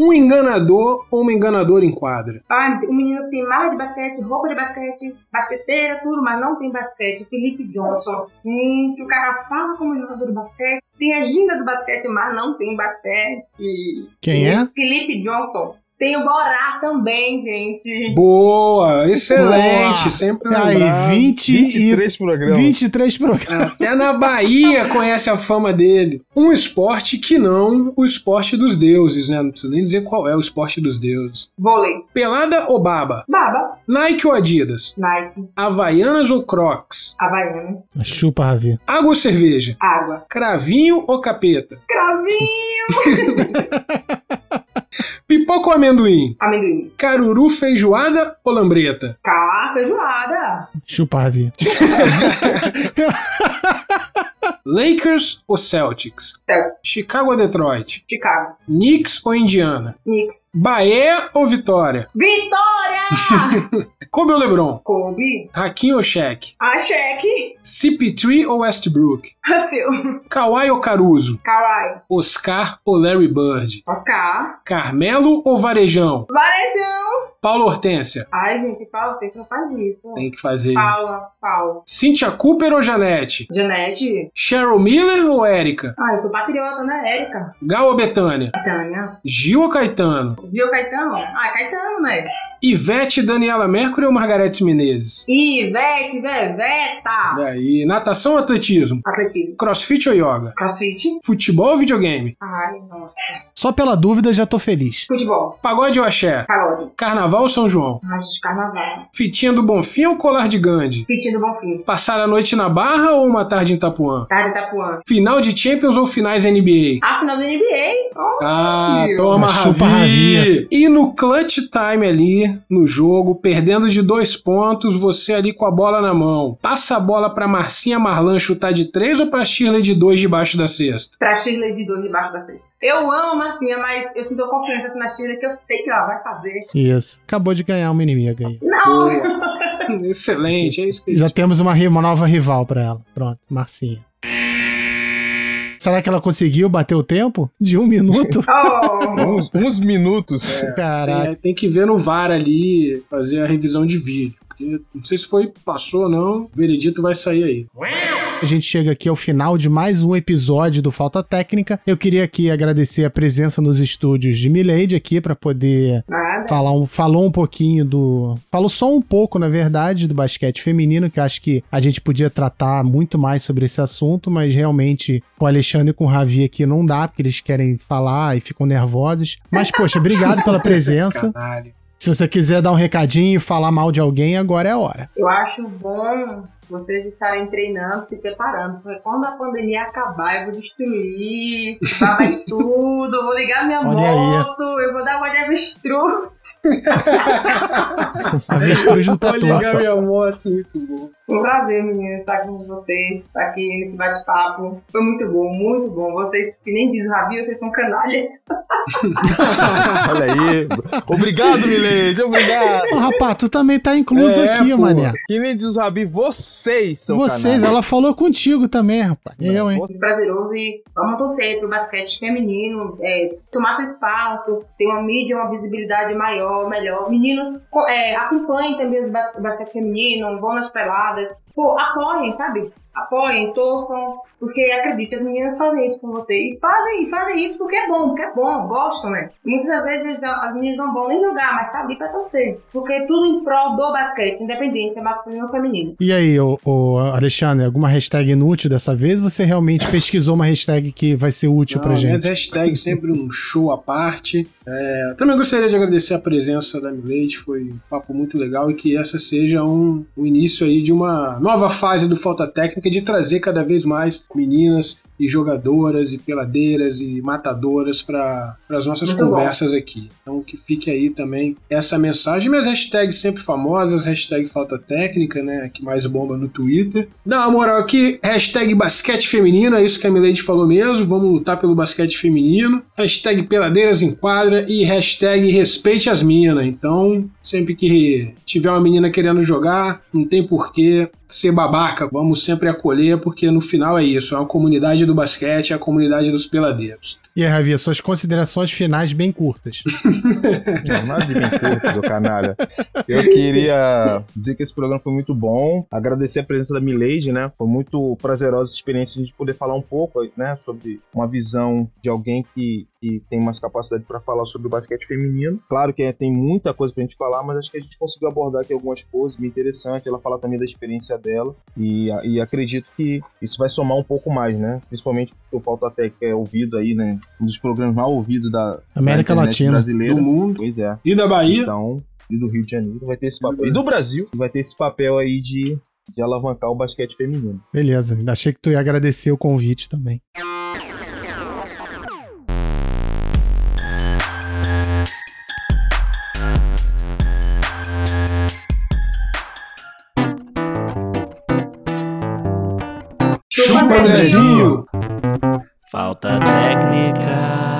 um enganador ou uma enganadora em quadra. Ah, o menino tem mais de basquete, roupa de basquete, basqueteira, tudo, mas não tem basquete. Felipe Johnson. Gente, o cara fala como jogador de basquete, tem a ginga do basquete, mas não tem basquete. Quem é? Felipe Johnson. Tem o Borá também, gente. Boa, excelente, Boa. sempre Aí, lembrado. 20 e 23 programas. 23 programas. Até na Bahia conhece a fama dele. Um esporte que não o esporte dos deuses, né? Não preciso nem dizer qual é o esporte dos deuses. Vôlei. Pelada ou baba? Baba. Nike ou Adidas? Nike. Havaianas ou Crocs? Havaiana. Chupa, Ravi. Água ou cerveja? Água. Cravinho ou capeta? Cravinho. Pipoca ou amendoim? Amendoim. Caruru, feijoada ou lambreta? Cá, feijoada. Chupa, Ravi. Lakers ou Celtics? Celtics. Chicago ou Detroit? Chicago. Knicks ou Indiana? Knicks. Bahia ou Vitória? Vitória! Kobe ou LeBron? Kobe. Hakim ou Shaq? A cheque. CP3 ou Westbrook? Seu. Kawhi ou Caruso? Kawhi. Oscar ou Larry Bird? Oscar. Carmelo ou Varejão? Varejão. Paulo Hortência? Ai, gente, Paulo, você que não faz isso. Tem que fazer. Paula, Paulo. Cynthia Cooper ou Janete? Janete. Cheryl Miller ou Érica? Ah, eu sou patriota, né? Érica. Gal ou Betânia? Tânia. Gil ou Caetano? Viu, Caetano? Ah, Caetano, né? Ivete, Daniela Mercury ou Margarete Menezes? Ivete, Veveta. Daí, natação ou atletismo? Atletismo. Crossfit ou yoga? Crossfit. Futebol ou videogame? Ai, nossa. Só pela dúvida já tô feliz. Futebol. Pagode ou axé? Pagode. Carnaval ou São João? Carnaval. Fitinha do Bonfim ou colar de Gandhi? Fitinha do Bonfim. Passar a noite na Barra ou uma tarde em Itapuã? Tarde Itapuã. Final de Champions ou finais NBA? A final do NBA. Oh, Ah, meu. toma, Ravi. Ravi. E no clutch time ali, no jogo, perdendo de dois pontos, você ali com a bola na mão. Passa a bola pra Marcinha Marlan chutar de três ou pra Shirley de dois debaixo da cesta? Pra Shirley de dois debaixo da cesta. Eu amo a Marcinha, mas eu sinto confiança na Shirley que eu sei que ela vai fazer. Isso. Acabou de ganhar uma inimiga aí. Não! Excelente, é isso que Já temos uma, uma nova rival pra ela. Pronto, Marcinha. Será que ela conseguiu bater o tempo? De um minuto? Oh. Uns, uns minutos. Caraca. É, tem que ver no VAR ali, fazer a revisão de vídeo. Porque não sei se foi, passou ou não, o veredito vai sair aí. A gente chega aqui ao final de mais um episódio do Falta Técnica. Eu queria aqui agradecer a presença nos estúdios de Milady aqui pra poder Nada. falar um, falou um pouquinho do. Falou só um pouco, na verdade, do basquete feminino, que acho que a gente podia tratar muito mais sobre esse assunto, mas realmente com o Alexandre e com o Ravi aqui não dá, porque eles querem falar e ficam nervosos. Mas, poxa, obrigado pela presença. Caralho. Se você quiser dar um recadinho e falar mal de alguém, agora é a hora. Eu acho bom vocês estarem treinando, se preparando, porque quando a pandemia acabar, eu vou destruir, vai tudo, vou ligar minha Olha aí. moto, eu vou dar uma de avestruz. Avestruz do Vou tatu. ligar minha moto, muito bom. Foi um prazer, meninas, estar com vocês, estar aqui nesse bate-papo. Foi muito bom, muito bom. Vocês, que nem diz o Rabi, vocês são canalhas. Olha aí. Obrigado, Milady. Obrigado. Ô, rapaz, tu também tá incluso É, aqui, pô. mané. Que nem diz o Rabi, vocês são Vocês, ela falou contigo também, rapaz. Eu, hein? Muito prazeroso e vamos torcer pro basquete feminino, é, tomar seu espaço, ter uma mídia, uma visibilidade maior, melhor. Meninos, é, acompanhem também o basquete feminino, vão nas peladas. Pô, apoiem, sabe? Apoiem, torçam, porque acredite, as meninas fazem isso com vocês. Fazem, fazem isso porque é bom, porque é bom, gostam, né? Muitas vezes as meninas não vão nem jogar, mas tá ali pra torcer. Porque é tudo em prol do basquete, independente se é masculino ou feminino. E aí, ô, ô, Alexandre, alguma hashtag inútil dessa vez? ou Você realmente pesquisou uma hashtag que vai ser útil pra Não, gente? Minhas hashtags sempre um show à parte. É, também gostaria de agradecer a presença da Milady, foi um papo muito legal e que essa seja um, um início aí de uma nova fase do Falta Técnica de trazer cada vez mais meninas e jogadoras e peladeiras e matadoras para as nossas Muito conversas bom. aqui. Então que fique aí também essa mensagem. Minhas hashtags sempre famosas, hashtag falta técnica, né? Que mais bomba no Twitter. Dá uma moral aqui, hashtag basquete feminino, é isso que a Milady falou mesmo. Vamos lutar pelo basquete feminino. Hashtag peladeiras em quadra e hashtag respeite as minas. Então, sempre que tiver uma menina querendo jogar, não tem porquê ser babaca, vamos sempre acolher, porque no final é isso, é a comunidade do basquete, é a comunidade dos peladeiros. E aí, Ravi, suas considerações finais bem curtas. Não, nada de bem curto, seu canalha. Eu queria dizer que esse programa foi muito bom, agradecer a presença da Milady, né? Foi muito prazerosa a experiência de a gente poder falar um pouco, né, sobre uma visão de alguém que, que tem mais capacidade para falar sobre o basquete feminino. Claro que é, tem muita coisa pra gente falar, mas acho que a gente conseguiu abordar aqui algumas coisas bem interessantes. Ela fala também da experiência dela e, e acredito que isso vai somar um pouco mais, né? Principalmente porque o Falta Técnica é ouvido aí, né? Um dos programas mais ouvidos da América da Latina, brasileira. do mundo. Pois é. E da Bahia. Então, e do Rio de Janeiro vai ter esse papel. E do Brasil vai ter esse papel aí de, de alavancar o basquete feminino. Beleza, achei que tu ia agradecer o convite também. Andrezinho! Falta técnica.